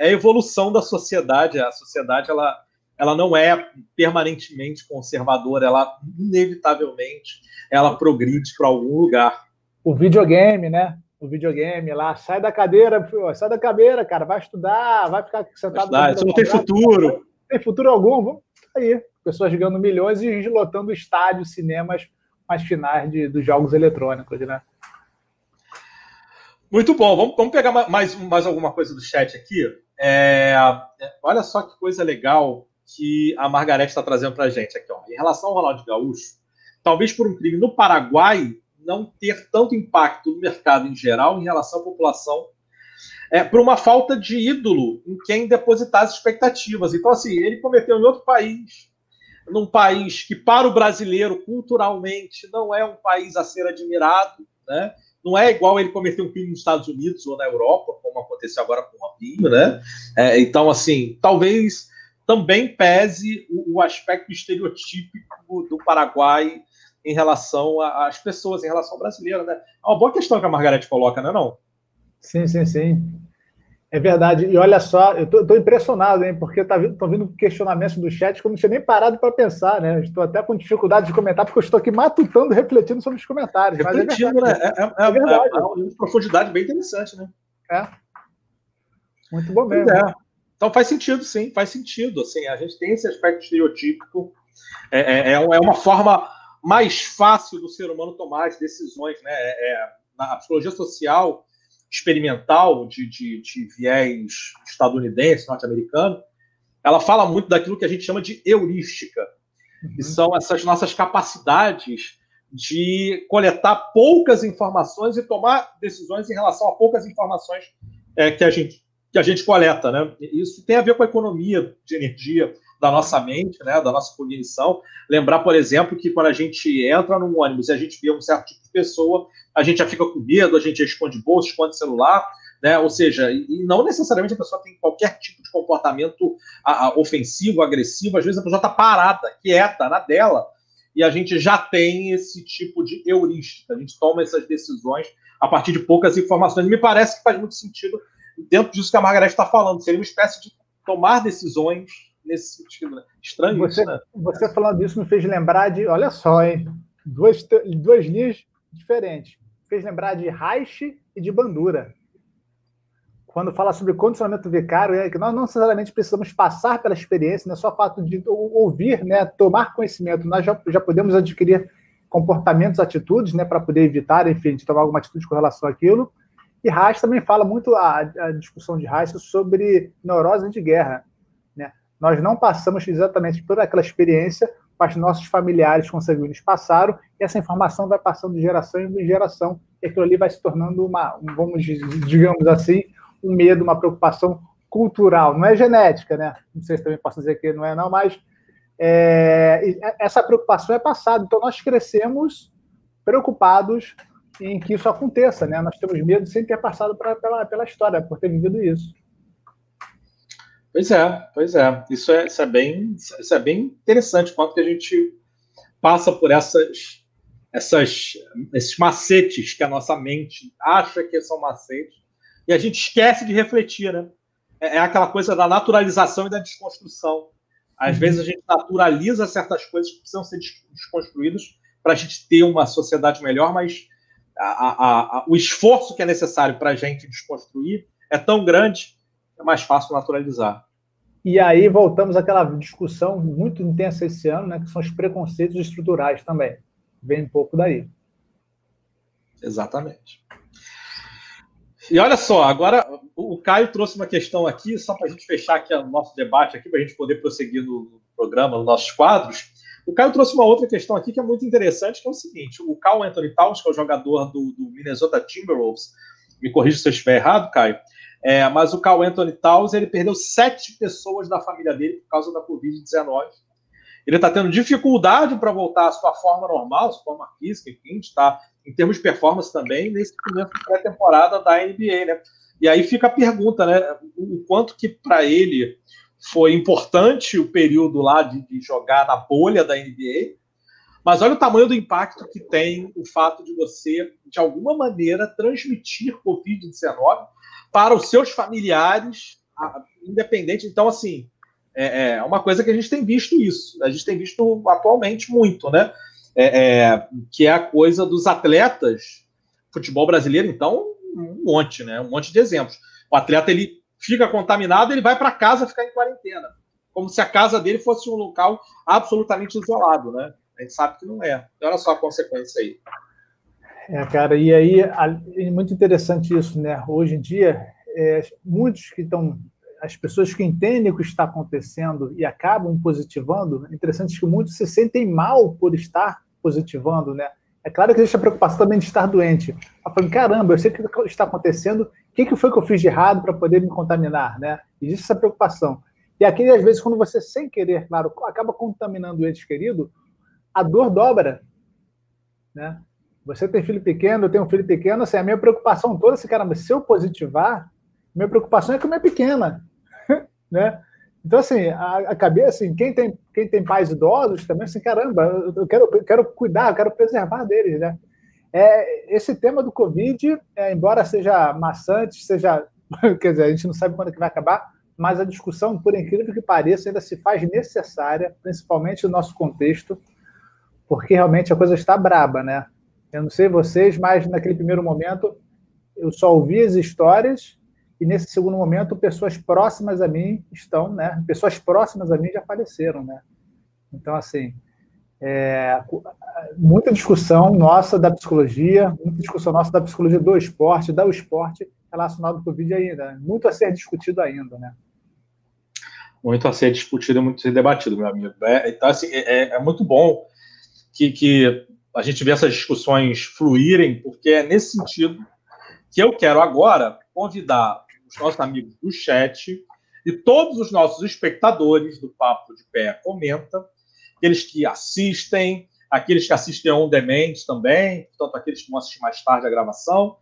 é a evolução da sociedade. A sociedade, ela, ela não é permanentemente conservadora, ela inevitavelmente ela progride para algum lugar. O videogame, né? O videogame lá, sai da cadeira, sai da cadeira, cara, vai estudar, vai ficar sentado. Vai isso não tem futuro. Não tem futuro algum, vamos aí. Pessoas ganhando milhões e lotando estádios, cinemas, as finais de, dos jogos eletrônicos, né? Muito bom, vamos, vamos pegar mais, mais alguma coisa do chat aqui. É, olha só que coisa legal que a Margarete está trazendo para a gente aqui. Ó. Em relação ao Ronaldo Gaúcho, talvez por um crime no Paraguai não ter tanto impacto no mercado em geral em relação à população é, por uma falta de ídolo em quem depositar as expectativas. Então, assim, ele cometeu em outro país, num país que, para o brasileiro, culturalmente, não é um país a ser admirado, né? Não é igual ele cometer um crime nos Estados Unidos ou na Europa, como aconteceu agora com o Robinho, né? É, então, assim, talvez também pese o, o aspecto estereotípico do Paraguai em relação às pessoas, em relação ao brasileiro, né? É uma boa questão que a Margarete coloca, não é não? Sim, sim, sim. É verdade. E olha só, eu estou impressionado, hein? Porque tá, tô vindo questionamentos do chat que eu não tinha nem parado para pensar, né? Estou até com dificuldade de comentar, porque eu estou aqui matutando, refletindo sobre os comentários. Refletindo, é né? É, é, é, verdade. é, uma profundidade bem interessante, né? É. Muito bom mesmo. É. Então faz sentido, sim, faz sentido. Assim, a gente tem esse aspecto estereotípico. É, é, é uma forma mais fácil do ser humano tomar as decisões, né? É, na psicologia social experimental de, de, de viés estadunidense, norte-americano, ela fala muito daquilo que a gente chama de heurística, uhum. que são essas nossas capacidades de coletar poucas informações e tomar decisões em relação a poucas informações é, que, a gente, que a gente coleta. Né? Isso tem a ver com a economia de energia da nossa mente, né, da nossa cognição. Lembrar, por exemplo, que quando a gente entra num ônibus e a gente vê um certo tipo de pessoa, a gente já fica com medo, a gente esconde bolsa, esconde celular, né? Ou seja, e não necessariamente a pessoa tem qualquer tipo de comportamento ofensivo, agressivo, às vezes a pessoa está parada, quieta, na dela, e a gente já tem esse tipo de heurística, a gente toma essas decisões a partir de poucas informações. E me parece que faz muito sentido dentro disso que a Margareth está falando, seria uma espécie de tomar decisões nesse sentido. Né? Estranho você, isso, né? Você falando disso me fez lembrar de, olha só, hein? Duas, duas linhas diferentes. Fez lembrar de Reich e de Bandura. Quando fala sobre condicionamento vicário, é que nós não necessariamente precisamos passar pela experiência, não é só o fato de ouvir, né, tomar conhecimento. Nós já, já podemos adquirir comportamentos, atitudes, né, para poder evitar, enfim, de tomar alguma atitude com relação àquilo. E Reich também fala muito a, a discussão de Reich sobre neurose de guerra nós não passamos exatamente por aquela experiência, mas nossos familiares consanguíneos passaram, e essa informação vai passando de geração em geração, e aquilo ali vai se tornando uma, vamos digamos assim, um medo, uma preocupação cultural. Não é genética, né? Não sei se também posso dizer que não é, não, mas é, essa preocupação é passada. Então, nós crescemos preocupados em que isso aconteça, né? Nós temos medo sem ter passado pra, pela, pela história, por ter vivido isso. Pois é, pois é. Isso é, isso é, bem, isso é bem interessante, quanto que a gente passa por essas, essas, esses macetes que a nossa mente acha que são macetes, e a gente esquece de refletir, né? É, é aquela coisa da naturalização e da desconstrução. Às uhum. vezes a gente naturaliza certas coisas que precisam ser desconstruídas para a gente ter uma sociedade melhor, mas a, a, a, o esforço que é necessário para a gente desconstruir é tão grande é mais fácil naturalizar. E aí voltamos àquela discussão muito intensa esse ano, né, que são os preconceitos estruturais também. Vem um pouco daí. Exatamente. E olha só, agora o Caio trouxe uma questão aqui, só para a gente fechar aqui o nosso debate aqui, para a gente poder prosseguir no programa, nos nossos quadros. O Caio trouxe uma outra questão aqui que é muito interessante, que é o seguinte: o Carl Anthony Towns, que é o jogador do, do Minnesota Timberwolves, me corrija se eu estiver errado, Caio, é, mas o Carl Anthony Towns, ele perdeu sete pessoas da família dele por causa da Covid-19. Ele está tendo dificuldade para voltar à sua forma normal, sua forma física, enfim, está em termos de performance também, nesse momento de pré-temporada da NBA, né? E aí fica a pergunta, né? O quanto que para ele foi importante o período lá de, de, jogar na bolha da NBA, mas olha o tamanho do impacto que tem o fato de você, de alguma maneira, transmitir Covid-19 para os seus familiares, independente. Então, assim, é, é, uma coisa que a gente tem visto isso. A gente tem visto atualmente muito, né? É, é, que é a coisa dos atletas, futebol brasileiro, então, um monte, né? Um monte de exemplos. O atleta ele fica contaminado, ele vai para casa ficar em quarentena, como se a casa dele fosse um local absolutamente isolado, né? A gente sabe que não é. Então, olha só a consequência aí. É, cara, e aí é muito interessante isso, né? Hoje em dia, é, muitos que estão, as pessoas que entendem o que está acontecendo e acabam positivando, é interessante que muitos se sentem mal por estar positivando, né? É claro que existe a preocupação também de estar doente. Eu falei, caramba, eu sei o que está acontecendo, que, que foi que eu fiz de errado para poder me contaminar, né? Existe essa preocupação. E aqui, às vezes, quando você, sem querer, claro, acaba contaminando o ente querido, a dor dobra, né? Você tem filho pequeno, eu tenho um filho pequeno, assim, a minha preocupação toda, assim, caramba, se eu positivar, minha preocupação é com a minha pequena, [laughs] né? Então, assim, a, a, cabeça, assim, quem tem, quem tem pais idosos também, assim, caramba, eu quero, eu quero cuidar, eu quero preservar deles, né? É, esse tema do Covid, é, embora seja maçante, seja, [laughs] quer dizer, a gente não sabe quando é que vai acabar, mas a discussão, por incrível que pareça, ainda se faz necessária, principalmente no nosso contexto, porque realmente a coisa está braba, né? Eu não sei vocês, mas naquele primeiro momento eu só ouvi as histórias e nesse segundo momento pessoas próximas a mim estão, né? Pessoas próximas a mim já faleceram, né? Então assim, é, muita discussão nossa da psicologia, muita discussão nossa da psicologia do esporte, da esporte relacionado com o Covid ainda, muito a ser discutido ainda, né? Muito a ser discutido, muito a ser debatido, meu amigo. É, então assim, é, é, é muito bom que, que a gente vê essas discussões fluírem, porque é nesse sentido que eu quero agora convidar os nossos amigos do chat e todos os nossos espectadores do Papo de Pé Comenta, aqueles que assistem, aqueles que assistem on demand também, portanto, aqueles que vão assistir mais tarde a gravação.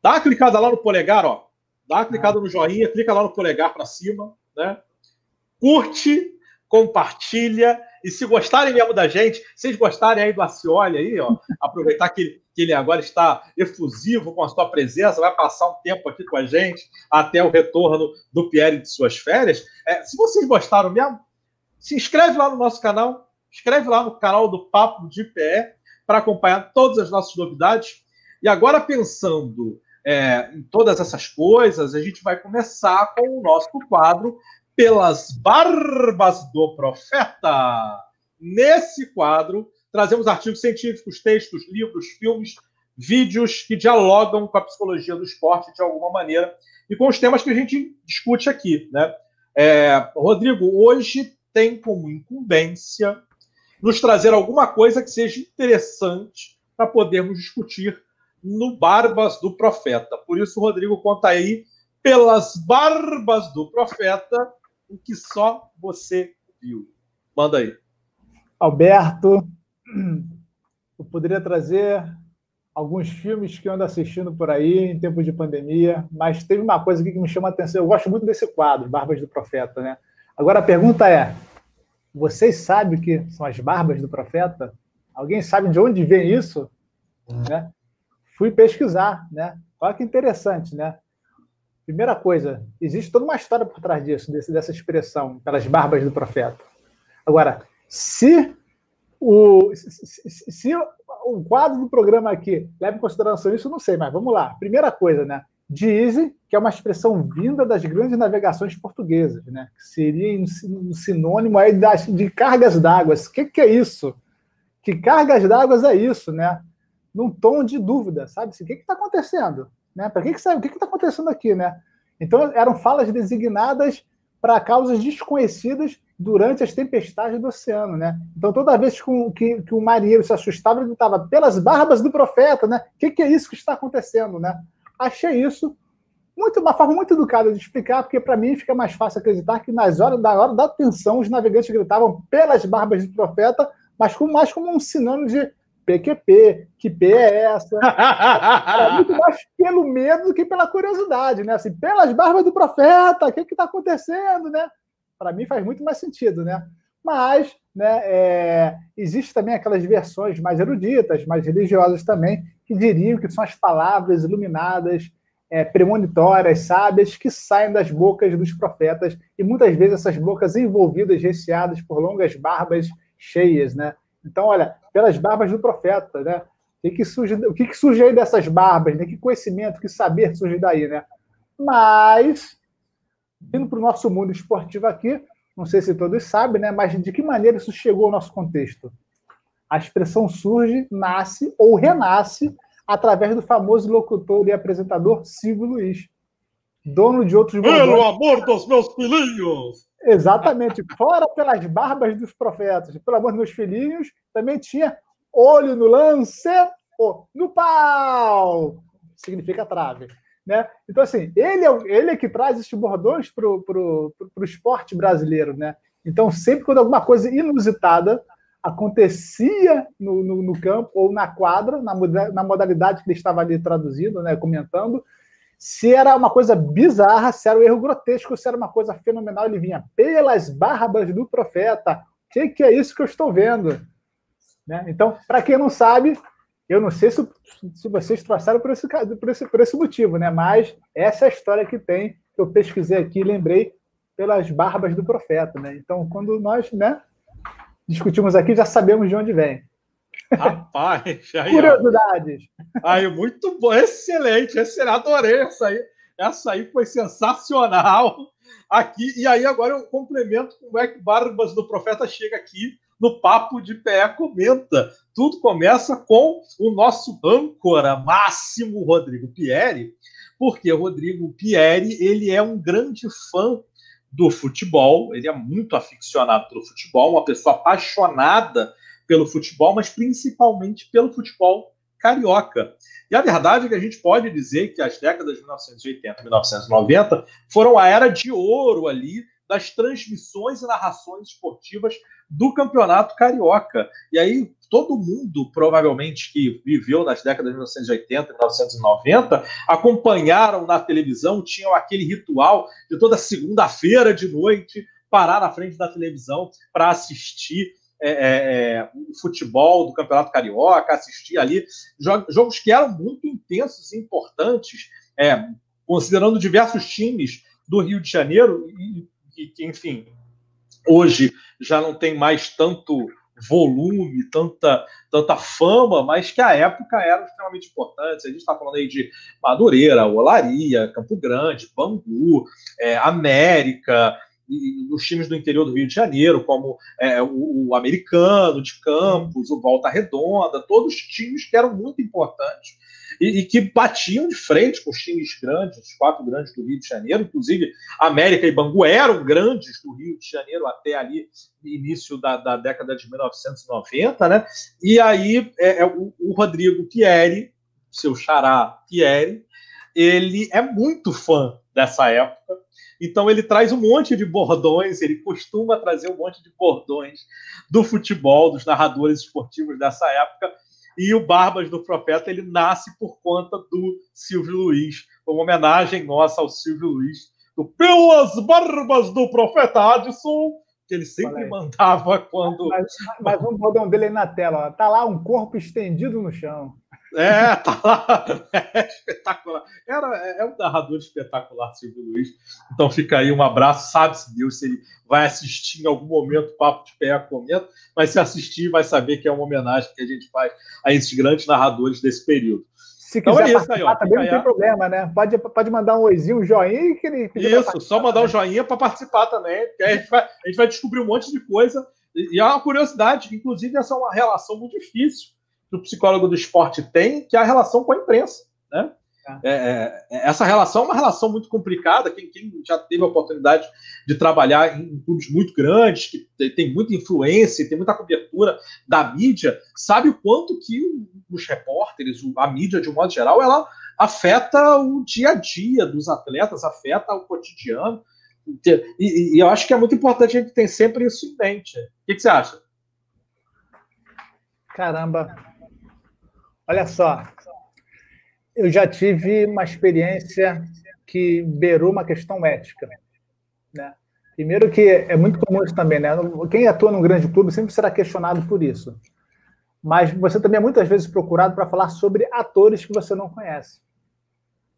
Dá uma clicada lá no polegar, ó. Dá uma clicada no joinha, clica lá no polegar para cima, né? Curte, compartilha e se gostarem mesmo da gente, vocês gostarem aí do Acioli aí, ó, aproveitar que ele, que ele agora está efusivo com a sua presença, vai passar um tempo aqui com a gente até o retorno do Pierre de suas férias. É, se vocês gostaram mesmo, se inscreve lá no nosso canal, inscreve lá no canal do Papo de Pé para acompanhar todas as nossas novidades. E agora pensando é, em todas essas coisas, a gente vai começar com o nosso quadro pelas barbas do profeta. Nesse quadro, trazemos artigos científicos, textos, livros, filmes, vídeos que dialogam com a psicologia do esporte de alguma maneira e com os temas que a gente discute aqui. Né? É, Rodrigo, hoje tem como incumbência nos trazer alguma coisa que seja interessante para podermos discutir no Barbas do Profeta. Por isso, Rodrigo, conta aí pelas barbas do profeta o que só você viu. Manda aí. Alberto, eu poderia trazer alguns filmes que eu ando assistindo por aí em tempo de pandemia, mas teve uma coisa aqui que me chama a atenção. Eu gosto muito desse quadro, Barbas do Profeta, né? Agora a pergunta é: vocês sabem o que são as barbas do profeta? Alguém sabe de onde vem isso? Né? Fui pesquisar, né? Olha que interessante, né? Primeira coisa, existe toda uma história por trás disso, desse, dessa expressão, pelas barbas do profeta. Agora, se o, se, se o quadro do programa aqui leva em consideração isso, não sei, mas vamos lá. Primeira coisa, né? Dizem que é uma expressão vinda das grandes navegações portuguesas, né? Que seria um sinônimo aí das, de cargas d'água. O que, que é isso? Que cargas d'água é isso, né? Num tom de dúvida, sabe? O que está acontecendo? Né? Para que, que sabe? O que está acontecendo aqui, né? Então eram falas designadas para causas desconhecidas durante as tempestades do oceano, né? Então toda vez que, que, que o marinheiro se assustava, ele gritava pelas barbas do profeta, né? O que, que é isso que está acontecendo, né? Achei isso muito, uma forma muito educada de explicar, porque para mim fica mais fácil acreditar que nas horas da hora da tensão os navegantes gritavam pelas barbas do profeta, mas com, mais como um sinônimo de PQP, que P é essa? é muito mais pelo medo do que pela curiosidade, né? Assim, pelas barbas do profeta, o que está acontecendo, né? Para mim faz muito mais sentido, né? Mas, né, é, existe também aquelas versões mais eruditas, mais religiosas também, que diriam que são as palavras iluminadas, é, premonitórias, sábias, que saem das bocas dos profetas, e muitas vezes essas bocas envolvidas, recheadas por longas barbas cheias, né? Então, olha, pelas barbas do profeta, né? O que, que surge, o que, que surge aí dessas barbas, né? Que conhecimento, que saber surge daí, né? Mas, indo para o nosso mundo esportivo aqui, não sei se todos sabem, né? Mas de que maneira isso chegou ao nosso contexto? A expressão surge, nasce ou renasce através do famoso locutor e apresentador Silvio Luiz, dono de outros. Pelo amor dos meus filhinhos! Exatamente. Fora pelas barbas dos profetas, pelo amor dos meus filhinhos, também tinha olho no lance, ou no pau. Significa trave. Né? Então, assim, ele é, ele é que traz esses bordões para o esporte brasileiro. Né? Então, sempre quando alguma coisa inusitada acontecia no, no, no campo ou na quadra, na, na, modalidade que ele estava ali traduzindo, né, comentando, se era uma coisa bizarra, se era um erro grotesco, se era uma coisa fenomenal, ele vinha pelas barbas do profeta. O que, que é isso que eu estou vendo? Né? Então, para quem não sabe, eu não sei se, se vocês trouxeram por esse, por, esse, por esse motivo, né? mas essa é a história que tem, que eu pesquisei aqui lembrei pelas barbas do profeta. Né? Então, quando nós né, discutimos aqui, já sabemos de onde vem. Rapaz, aí, curiosidades. Aí, muito bom, excelente, excelente, adorei essa aí. Essa aí foi sensacional aqui. E aí, agora eu complemento como é que Barbas do Profeta chega aqui no Papo de Pé Comenta. Tudo começa com o nosso âncora máximo, Rodrigo Pieri, porque o Rodrigo Pieri ele é um grande fã do futebol, ele é muito aficionado pelo futebol, uma pessoa apaixonada pelo futebol, mas principalmente pelo futebol carioca. E a verdade é que a gente pode dizer que as décadas de 1980 e 1990 foram a era de ouro ali das transmissões e narrações esportivas do Campeonato Carioca. E aí todo mundo, provavelmente, que viveu nas décadas de 1980 e 1990, acompanharam na televisão, tinham aquele ritual de toda segunda-feira de noite parar na frente da televisão para assistir é, é, é, o futebol do Campeonato Carioca, assistir ali jogos que eram muito intensos e importantes, é, considerando diversos times do Rio de Janeiro, e, e, enfim, hoje já não tem mais tanto volume, tanta, tanta fama, mas que à época eram extremamente importantes. A gente está falando aí de Madureira, Olaria, Campo Grande, Bangu, é, América, e os times do interior do Rio de Janeiro, como é, o, o, Americano de Campos, o Volta Redonda, todos times que eram muito importantes e, e, que batiam de frente com os times grandes, os quatro grandes do Rio de Janeiro, inclusive América e Bangu eram grandes do Rio de Janeiro até ali início da, da década de 1990, né? E aí é, é o, o Rodrigo Pieri, seu xará Pieri, ele é muito fã dessa época. Então ele traz um monte de bordões, ele costuma trazer um monte de bordões do futebol, dos narradores esportivos dessa época, e o Barbas do Profeta ele nasce por conta do Silvio Luiz, uma homenagem nossa ao Silvio Luiz, do Pelas Barbas do Profeta Adson, que ele sempre mandava quando. Mas, mas um bordão dele aí na tela, ó. tá lá um corpo estendido no chão. É, tá lá. É espetacular. Era, é, é um narrador espetacular, Silvio Luiz. Então fica aí um abraço. Sabe-se Deus se ele vai assistir em algum momento Papo de Pé a comento, mas se assistir, vai saber que é uma homenagem que a gente faz a esses grandes narradores desse período. Se então quiser é isso, aí, ó, também não tem problema, né? Pode, pode mandar um oizinho, um joinha que ele. Isso, só mandar um joinha para participar também. Que a, gente vai, a gente vai descobrir um monte de coisa. E é uma curiosidade, inclusive, essa é uma relação muito difícil que o psicólogo do esporte tem, que é a relação com a imprensa. Né? É. é, é, essa relação é uma relação muito complicada. Quem, quem, já teve a oportunidade de trabalhar em clubes muito grandes, que tem muita influência, tem muita cobertura da mídia, sabe o quanto que os repórteres, a mídia de um modo geral, ela afeta o dia a dia dos atletas, afeta o cotidiano. E, e, eu acho que é muito importante a gente ter sempre isso em mente. O que, que você acha? Caramba, Olha só, eu já tive uma experiência que beirou uma questão ética. Né? Primeiro que é muito comum isso também, né? Quem atua num grande clube sempre será questionado por isso. Mas você também é muitas vezes procurado para falar sobre atores que você não conhece.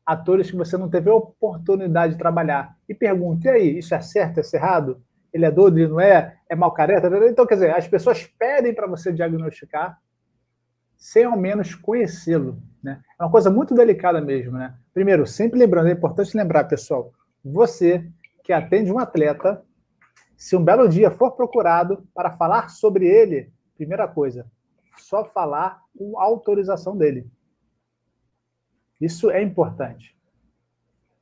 Atores que você não teve a oportunidade de trabalhar. E pergunta, e aí, isso é certo, é errado? Ele é doido, ele não é? É mau careta? Então, quer dizer, as pessoas pedem para você diagnosticar sem ao menos conhecê-lo. Né? É uma coisa muito delicada mesmo. Né? Primeiro, sempre lembrando, é importante lembrar, pessoal, você que atende um atleta, se um belo dia for procurado para falar sobre ele, primeira coisa, só falar com autorização dele. Isso é importante.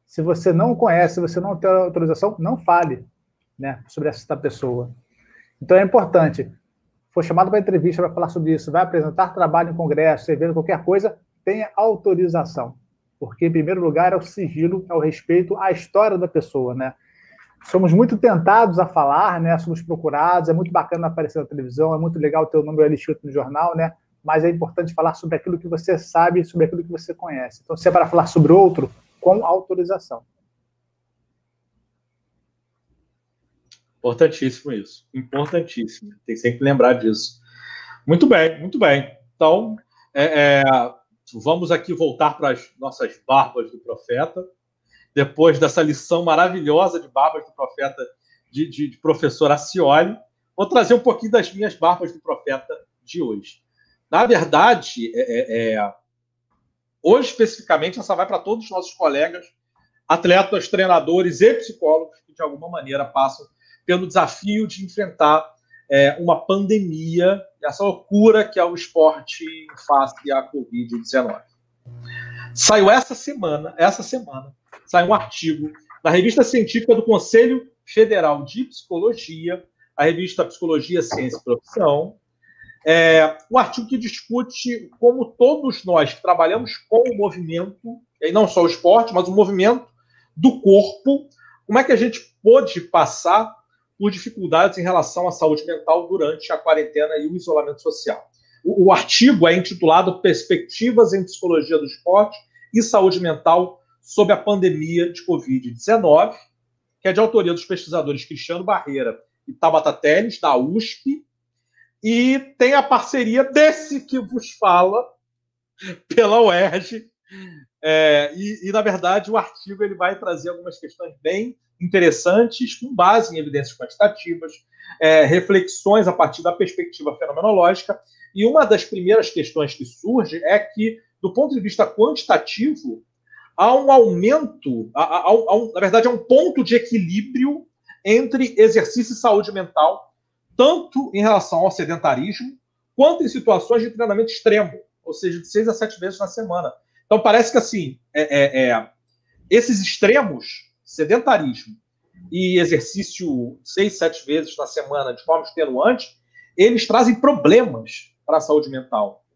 Se você não conhece, se você não tem autorização, não fale né, sobre essa pessoa. Então é importante for chamado para entrevista para falar sobre isso, vai apresentar trabalho em congresso, evento, qualquer coisa, tenha autorização. porque, em primeiro lugar, é o sigilo, é o respeito à história da pessoa, né? Somos muito tentados a falar, né? Somos procurados, é muito bacana aparecer na televisão, é muito legal ter o nome ali escrito no jornal, né? Mas é importante falar sobre aquilo que você sabe, sobre aquilo que você conhece. Então, se é para falar sobre outro, com autorização. Importantíssimo isso. Importantíssimo. Tem sempre que lembrar disso. Muito bem, muito bem. Então, é, é, vamos aqui voltar para as nossas barbas do profeta. Depois dessa lição maravilhosa de barbas do profeta de, de, de professor Acioli, vou trazer um pouquinho das minhas barbas do profeta de hoje. Na verdade, é, é, é hoje especificamente, essa vai para todos os nossos colegas, atletas, treinadores e psicólogos que de alguma maneira passam pelo desafio de enfrentar é, uma pandemia, essa loucura que é o esporte em face à Covid-19. Saiu essa semana, essa semana, saiu um artigo na revista científica do Conselho Federal de Psicologia, a revista Psicologia, Ciência e Profissão, é, um artigo que discute como todos nós que trabalhamos com o movimento, e não só o esporte, mas o movimento do corpo, como é que a gente pôde passar por dificuldades em relação à saúde mental durante a quarentena e o isolamento social. O, o artigo é intitulado Perspectivas em Psicologia do Esporte e Saúde Mental sob a pandemia de Covid-19, que é de autoria dos pesquisadores Cristiano Barreira e Tabata Teles, da USP, e tem a parceria desse que vos fala pela UERJ. É, e, e, na verdade, o artigo ele vai trazer algumas questões bem interessantes, com base em evidências quantitativas, é, reflexões a partir da perspectiva fenomenológica. E uma das primeiras questões que surge é que, do ponto de vista quantitativo, há um aumento, há, há, há um, na verdade, há um ponto de equilíbrio entre exercício e saúde mental, tanto em relação ao sedentarismo, quanto em situações de treinamento extremo, ou seja, de seis a sete vezes na semana. Então, parece que assim, é, é, é esses extremos sedentarismo e exercício seis, sete vezes na semana de forma extenuante, eles trazem problemas para a saúde mental.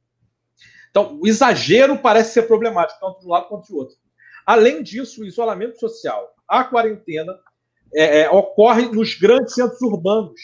Então, o exagero parece ser problemático, tanto de um lado quanto do outro. Além disso, o isolamento social, a quarentena, é, é, ocorre nos grandes centros urbanos.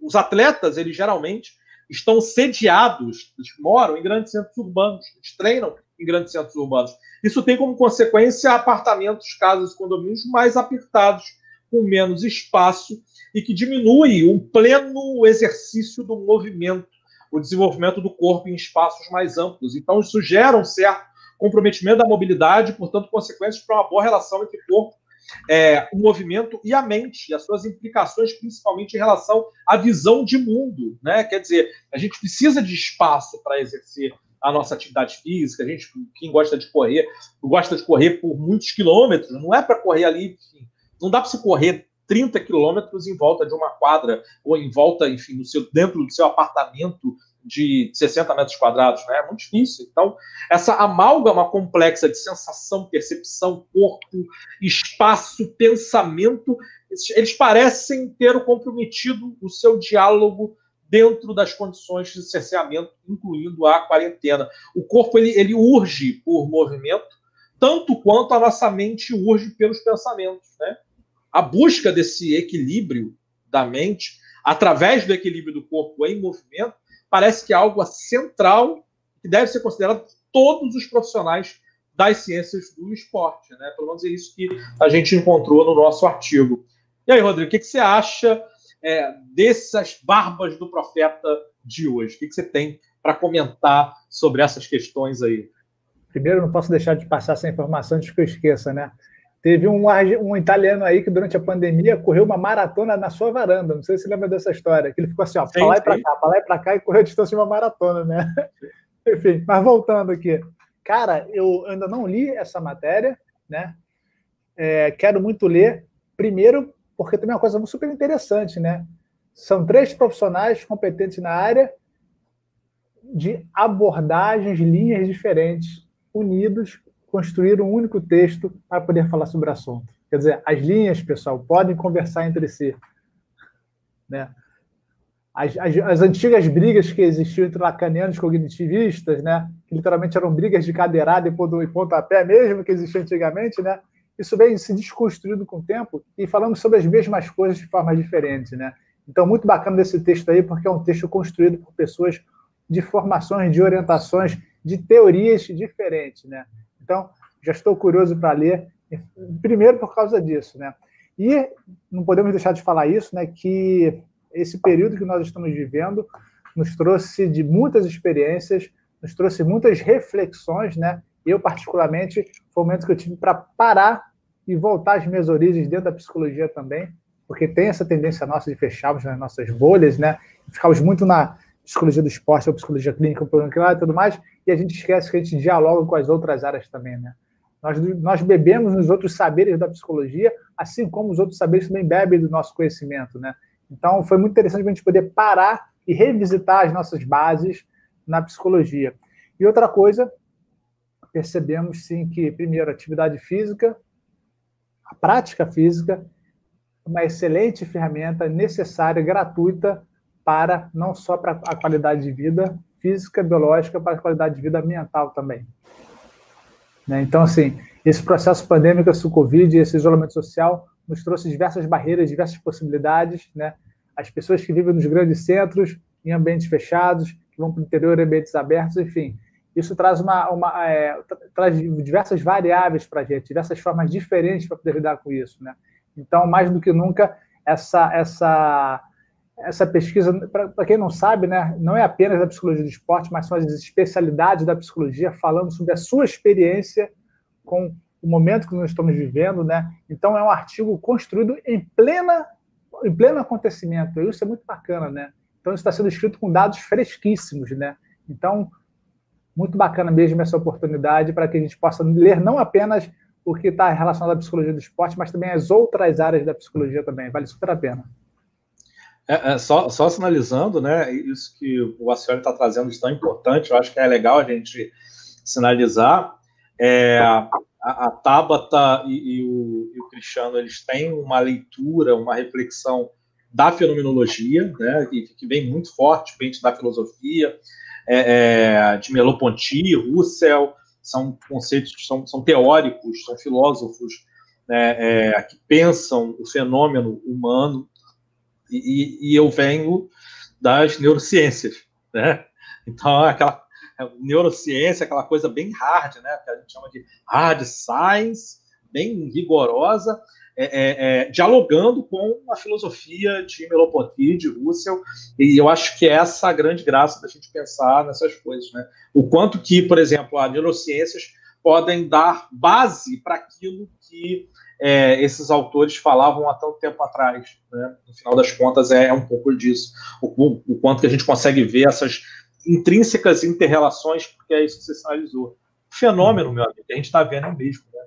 Os atletas, eles geralmente estão sediados, eles moram em grandes centros urbanos, eles treinam em grandes centros urbanos. Isso tem como consequência apartamentos, casas, condomínios mais apertados, com menos espaço e que diminui o pleno exercício do movimento, o desenvolvimento do corpo em espaços mais amplos. Então, isso gera um certo comprometimento da mobilidade, portanto, consequências para uma boa relação entre corpo, é, o movimento e a mente, e as suas implicações, principalmente em relação à visão de mundo. Né? Quer dizer, a gente precisa de espaço para exercer a nossa atividade física, a gente, quem gosta de correr, gosta de correr por muitos quilômetros, não é para correr ali, enfim, não dá para se correr 30 quilômetros em volta de uma quadra, ou em volta, enfim, no seu, dentro do seu apartamento de 60 metros quadrados, né? É muito difícil. Então, essa amálgama complexa de sensação, percepção, corpo, espaço, pensamento, eles parecem ter comprometido o seu diálogo dentro das condições de cerceamento, incluindo a quarentena. O corpo ele, ele urge por movimento, tanto quanto a nossa mente urge pelos pensamentos. Né? A busca desse equilíbrio da mente, através do equilíbrio do corpo em movimento, parece que é algo central que deve ser considerado por todos os profissionais das ciências do esporte. Né? Pelo menos é isso que a gente encontrou no nosso artigo. E aí, Rodrigo, o que, que você acha é, dessas barbas do profeta de hoje? O que, que você tem para comentar sobre essas questões aí? Primeiro, não posso deixar de passar essa informação antes que eu esqueça, né? Teve um, um italiano aí que durante a pandemia correu uma maratona na sua varanda. Não sei se você lembra dessa história. Que ele ficou assim, ó, para lá e para cá, para lá e para cá e correu a distância de uma maratona, né? [laughs] Enfim, mas voltando aqui. Cara, eu ainda não li essa matéria, né? É, quero muito ler. Primeiro, porque também é uma coisa super interessante, né? São três profissionais competentes na área de abordagens, linhas diferentes, unidos, construir um único texto para poder falar sobre o assunto. Quer dizer, as linhas, pessoal, podem conversar entre si. Né? as, as, as, antigas brigas que existiam entre lacanianos e cognitivistas, né, que literalmente eram brigas de cadeirada e, pontapé mesmo, que existiam antigamente, né, isso vem se desconstruindo com o tempo e falando sobre as mesmas coisas de forma diferente. Né? Então, muito bacana desse texto aí, porque é um texto construído por pessoas de formações, de orientações, de teorias diferentes. Né? Então, já estou curioso para ler, primeiro por causa disso. Né? E não podemos deixar de falar isso, né, que esse período que nós estamos vivendo nos trouxe de muitas experiências, nos trouxe muitas reflexões, né? Eu, particularmente, foi o momento que eu tive para parar e voltar às minhas origens dentro da psicologia também, porque tem essa tendência nossa de fecharmos nas nossas bolhas, né? Ficamos muito na psicologia do esporte, ou psicologia clínica, e tudo mais, e a gente esquece que a gente dialoga com as outras áreas também, né? Nós, nós bebemos nos outros saberes da psicologia, assim como os outros saberes também bebem do nosso conhecimento, né? Então, foi muito interessante a gente poder parar e revisitar as nossas bases na psicologia. E outra coisa, percebemos sim que, primeiro, atividade física, a prática física, uma excelente ferramenta necessária, gratuita, para não só para a qualidade de vida física, biológica, para a qualidade de vida mental também. Né? Então, assim, esse processo pandêmico, esse Covid, esse isolamento social, nos trouxe diversas barreiras, diversas possibilidades, né? As pessoas que vivem nos grandes centros, em ambientes fechados, que vão para o interior em ambientes abertos, enfim. Isso traz, uma, uma é, traz diversas variáveis para a gente, diversas formas diferentes para poder lidar com isso, né? Então, mais do que nunca, essa, essa, essa pesquisa, para quem não sabe, né, não é apenas da psicologia do esporte, mas são as especialidades da psicologia falando sobre a sua experiência com o momento que nós estamos vivendo, né? Então é um artigo construído em plena em pleno acontecimento. Isso é muito bacana, né? Então isso está sendo escrito com dados fresquíssimos, né? Então muito bacana mesmo essa oportunidade para que a gente possa ler não apenas o que está relacionado à psicologia do esporte, mas também as outras áreas da psicologia também. Vale super a pena. É, é, só, só sinalizando, né? Isso que o Acioli está trazendo de tão importante, eu acho que é legal a gente sinalizar. É, a, a Tabata e, e, o, e, o, Cristiano eles têm uma leitura, uma reflexão da fenomenologia, né, que, que vem muito forte da filosofia, é, é, de Merleau-Ponty, Russell, são conceitos, são, são teóricos, são filósofos né, é, que pensam o fenômeno humano, e, e eu venho das neurociências, né? Então, aquela é, neurociência, aquela coisa bem hard, né? Que a gente chama de hard science, bem rigorosa, é, é, é, dialogando com a filosofia de Merleau-Ponty, de Russell, e eu acho que essa é a grande graça da gente pensar nessas coisas, né? O quanto que, por exemplo, as neurociências podem dar base para aquilo que é, esses autores falavam há tanto tempo atrás. Né? No final das contas, é, é um pouco disso. O, o, quanto que a gente consegue ver essas intrínsecas interrelações, porque é isso que você sinalizou. O fenômeno, meu amigo, que a gente está vendo é o mesmo. Né?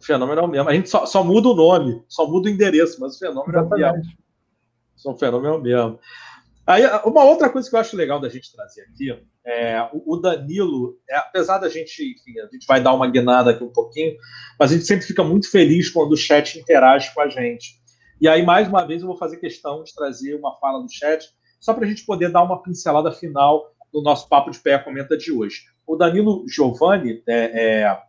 O fenômeno é o mesmo. A gente só, só, muda o nome, só muda o endereço, mas o fenômeno Exatamente. é o mesmo. O fenômeno é o mesmo. Aí, uma outra coisa que eu acho legal da gente trazer aqui é o, Danilo, é, apesar da gente, enfim, a gente vai dar uma guinada aqui um pouquinho, mas a gente sempre fica muito feliz quando o chat interage com a gente. E aí, mais uma vez, eu vou fazer questão de trazer uma fala do chat, só para a gente poder dar uma pincelada final do nosso Papo de Pé Comenta de hoje. O Danilo Giovanni, é, é,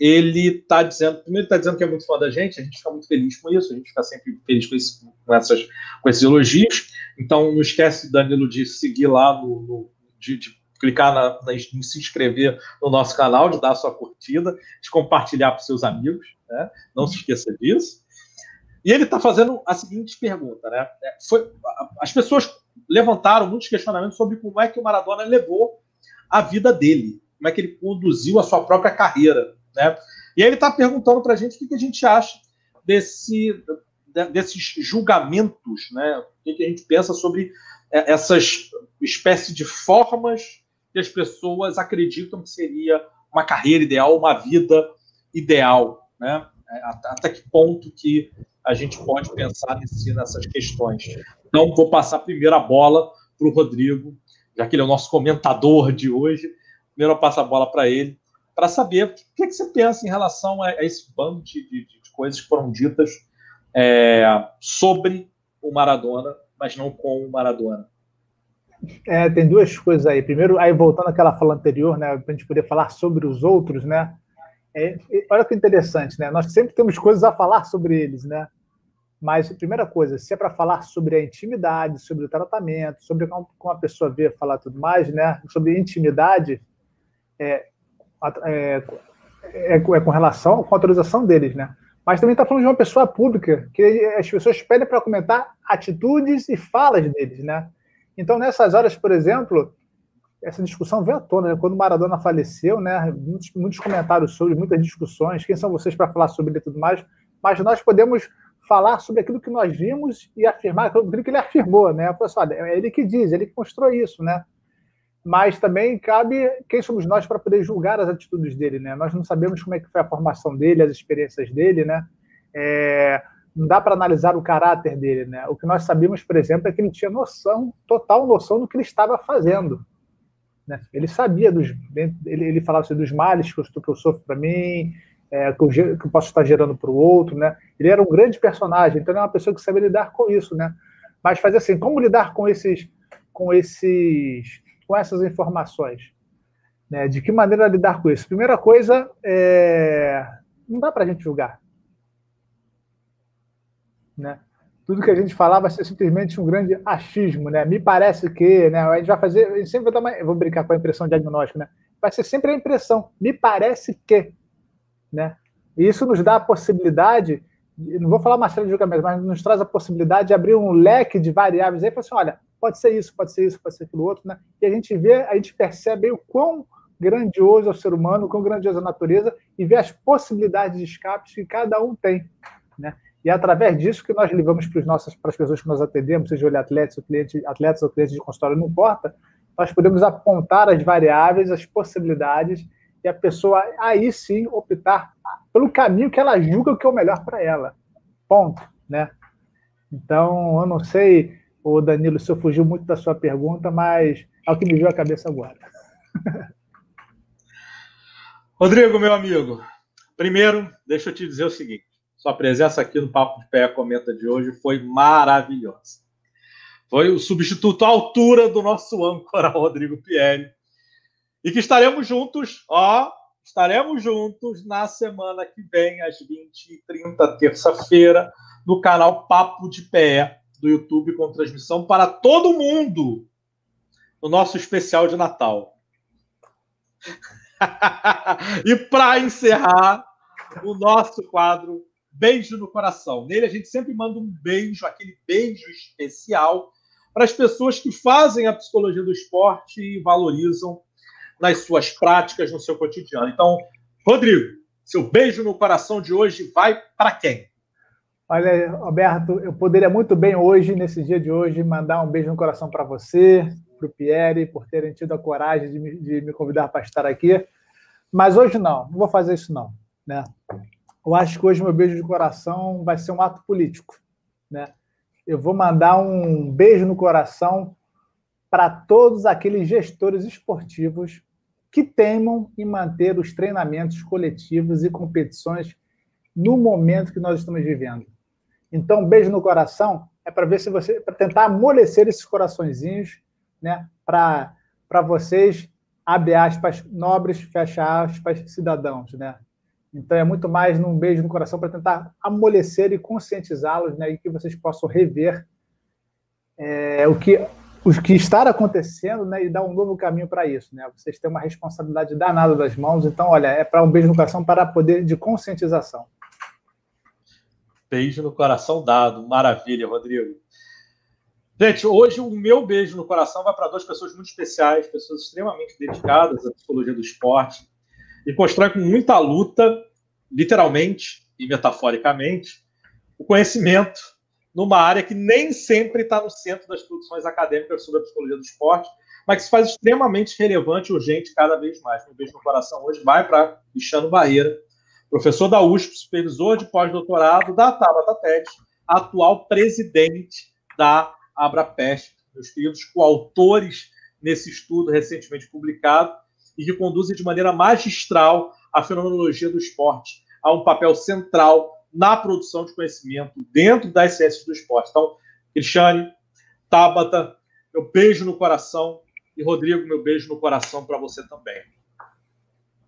ele está dizendo, primeiro está dizendo que é muito fã da gente, a gente fica muito feliz com isso, a gente fica sempre feliz com, esse, com, essas, com esses elogios. Então, não esquece, Danilo, de seguir lá no, no de, de, clicar na, na, em se inscrever no nosso canal, de dar a sua curtida, de compartilhar para seus amigos, né? Não se esqueça disso. E ele está fazendo a seguinte pergunta, né? É, foi, as pessoas levantaram muitos questionamentos sobre como é que o Maradona levou a vida dele, como é que ele conduziu a sua própria carreira, né? E aí ele está perguntando para a gente o que, que, a gente acha desse, desses julgamentos, né? O que, que a gente pensa sobre é, essas espécie de formas que as pessoas acreditam que seria uma carreira ideal, uma vida ideal, né? É, até que ponto que a gente pode pensar nesse, nessas questões. Então, vou passar a bola para o Rodrigo, já que ele é o nosso comentador de hoje. Primeiro eu passo a bola para ele, para saber o que, é que, você pensa em relação a, a esse bando de, de, de, coisas que foram ditas é, sobre o Maradona mas não com o Maradona. É, tem duas coisas aí. Primeiro, aí voltando àquela fala anterior, né, para a gente poder falar sobre os outros, né? É, olha que interessante, né? Nós sempre temos coisas a falar sobre eles, né? Mas, primeira coisa, se é para falar sobre a intimidade, sobre o tratamento, sobre como a pessoa vê falar tudo mais, né? Sobre intimidade, é, é, é, é com relação com a autorização deles, né? Mas também está falando de uma pessoa pública, que as pessoas pedem para comentar atitudes e falas deles, né? Então, nessas horas, por exemplo, essa discussão veio à tona, né? quando Maradona faleceu, né? Muitos, muitos comentários sobre, muitas discussões, quem são vocês para falar sobre ele e tudo mais, mas nós podemos falar sobre aquilo que nós vimos e afirmar aquilo que ele afirmou, né? Assim, olha, é ele que diz, ele que mostrou isso, né? Mas também cabe quem somos nós para poder julgar as atitudes dele, né? Nós não sabemos como é que foi a formação dele, as experiências dele, né? É, não dá para analisar o caráter dele, né? O que nós sabemos, por exemplo, é que ele tinha noção, total noção do que ele estava fazendo. Né? Ele sabia dos, ele, ele falava assim, dos males que eu, que eu sofro para mim, é, que, eu, que, eu, posso estar gerando para o outro, né? Ele era um grande personagem, então ele é uma pessoa que sabe lidar com isso, né? Mas fazer assim, como lidar com esses, com esses, com essas informações, né? De que maneira lidar com isso? Primeira coisa, é, não dá para a gente julgar, né? Tudo que a gente falar vai ser simplesmente um grande achismo, né? Me parece que, né? A gente vai fazer, sempre vai uma, vou brincar com a impressão diagnóstica, né? Vai ser sempre a impressão. Me parece que, né? E isso nos dá a possibilidade, não vou falar uma série de julgamentos, mas nos traz a possibilidade de abrir um leque de variáveis aí falar assim, olha, pode ser isso, pode ser isso, pode ser aquilo outro, né? E a gente vê, a gente percebe o quão grandioso é o ser humano, o quão grandioso é a natureza e vê as possibilidades de escapes que cada um tem, né? E é através disso que nós levamos para, para as pessoas que nós atendemos, seja ele atletas ou cliente, atletas ou clientes de consultório, não importa, nós podemos apontar as variáveis, as possibilidades e a pessoa aí sim optar pelo caminho que ela julga que é o melhor para ela. Ponto, né? Então, eu não sei, o Danilo, se eu fugiu muito da sua pergunta, mas é o que me veio à cabeça agora. [laughs] Rodrigo, meu amigo, primeiro, deixa eu te dizer o seguinte: sua presença aqui no Papo de Pé Comenta de hoje foi maravilhosa. Foi o substituto à altura do nosso âncora Rodrigo Pieri e que estaremos juntos, ó, estaremos juntos na semana que vem, às 20h30, terça-feira, no canal Papo de Pé do YouTube, com transmissão para todo mundo, no nosso especial de Natal. [laughs] e para encerrar, o nosso quadro Beijo no Coração. Nele a gente sempre manda um beijo, aquele beijo especial, para as pessoas que fazem a psicologia do esporte e valorizam nas suas práticas, no seu cotidiano. Então, Rodrigo, seu beijo no coração de hoje vai para quem? Olha, Roberto, eu poderia muito bem hoje, nesse dia de hoje, mandar um beijo no coração para você, para o Pierre, por terem tido a coragem de me, de me convidar para estar aqui. Mas hoje não, não vou fazer isso não. Né? Eu acho que hoje meu beijo de coração vai ser um ato político. Né? Eu vou mandar um beijo no coração para todos aqueles gestores esportivos que teimam em manter os treinamentos coletivos e competições no momento que nós estamos vivendo. Então, beijo no coração é para ver se você para tentar amolecer esses coraçõezinhos, né, para para vocês abre aspas nobres, fecha aspas cidadãos, né? Então é muito mais num beijo no coração para tentar amolecer e conscientizá-los, né, e que vocês possam rever é, o que o que está acontecendo, né, e dar um novo caminho para isso, né? Vocês têm uma responsabilidade danada das mãos, então olha, é para um beijo no coração para poder de conscientização. Beijo no coração dado, maravilha, Rodrigo. Gente, hoje o meu beijo no coração vai para duas pessoas muito especiais, pessoas extremamente dedicadas à psicologia do esporte e constrói com muita luta, literalmente e metaforicamente, o conhecimento numa área que nem sempre está no centro das produções acadêmicas sobre a psicologia do esporte, mas que se faz extremamente relevante e urgente cada vez mais. Um beijo no coração hoje vai para Cristiano Barreira, professor da USP, supervisor de pós-doutorado da Tabata TED, atual presidente da Abrapest, meus queridos coautores nesse estudo recentemente publicado, e que conduzem de maneira magistral a fenomenologia do esporte a um papel central na produção de conhecimento dentro das ciências do esporte. Então, Cristiane, Tabata, meu beijo no coração. E Rodrigo, meu beijo no coração para você também.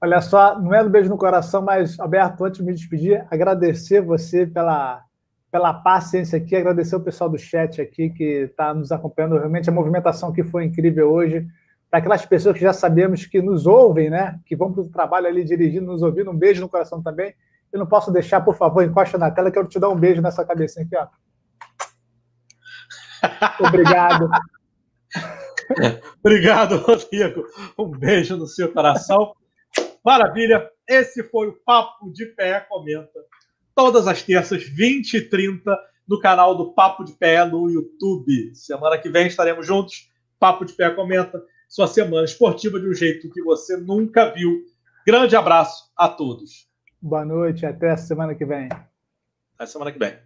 Olha só, não é no beijo no coração, mas, Alberto, antes de me despedir, agradecer você pela, pela paciência aqui, agradecer o pessoal do chat aqui que está nos acompanhando. Realmente a movimentação que foi incrível hoje. Para aquelas pessoas que já sabemos que nos ouvem, né? Que vão para o trabalho ali dirigindo, nos ouvindo, um beijo no coração também. Eu não posso deixar, por favor, encosta na tela, quero te dar um beijo nessa cabecinha aqui, ó. [laughs] Obrigado. Obrigado, Rodrigo. Um beijo no seu coração. Maravilha. Esse foi o Papo de Pé Comenta. Todas as terças, 20 e 30, no canal do Papo de Pé no YouTube. Semana que vem estaremos juntos. Papo de Pé Comenta. Sua semana esportiva de um jeito que você nunca viu. Grande abraço a todos. Boa noite, até a semana que vem. Até semana que vem.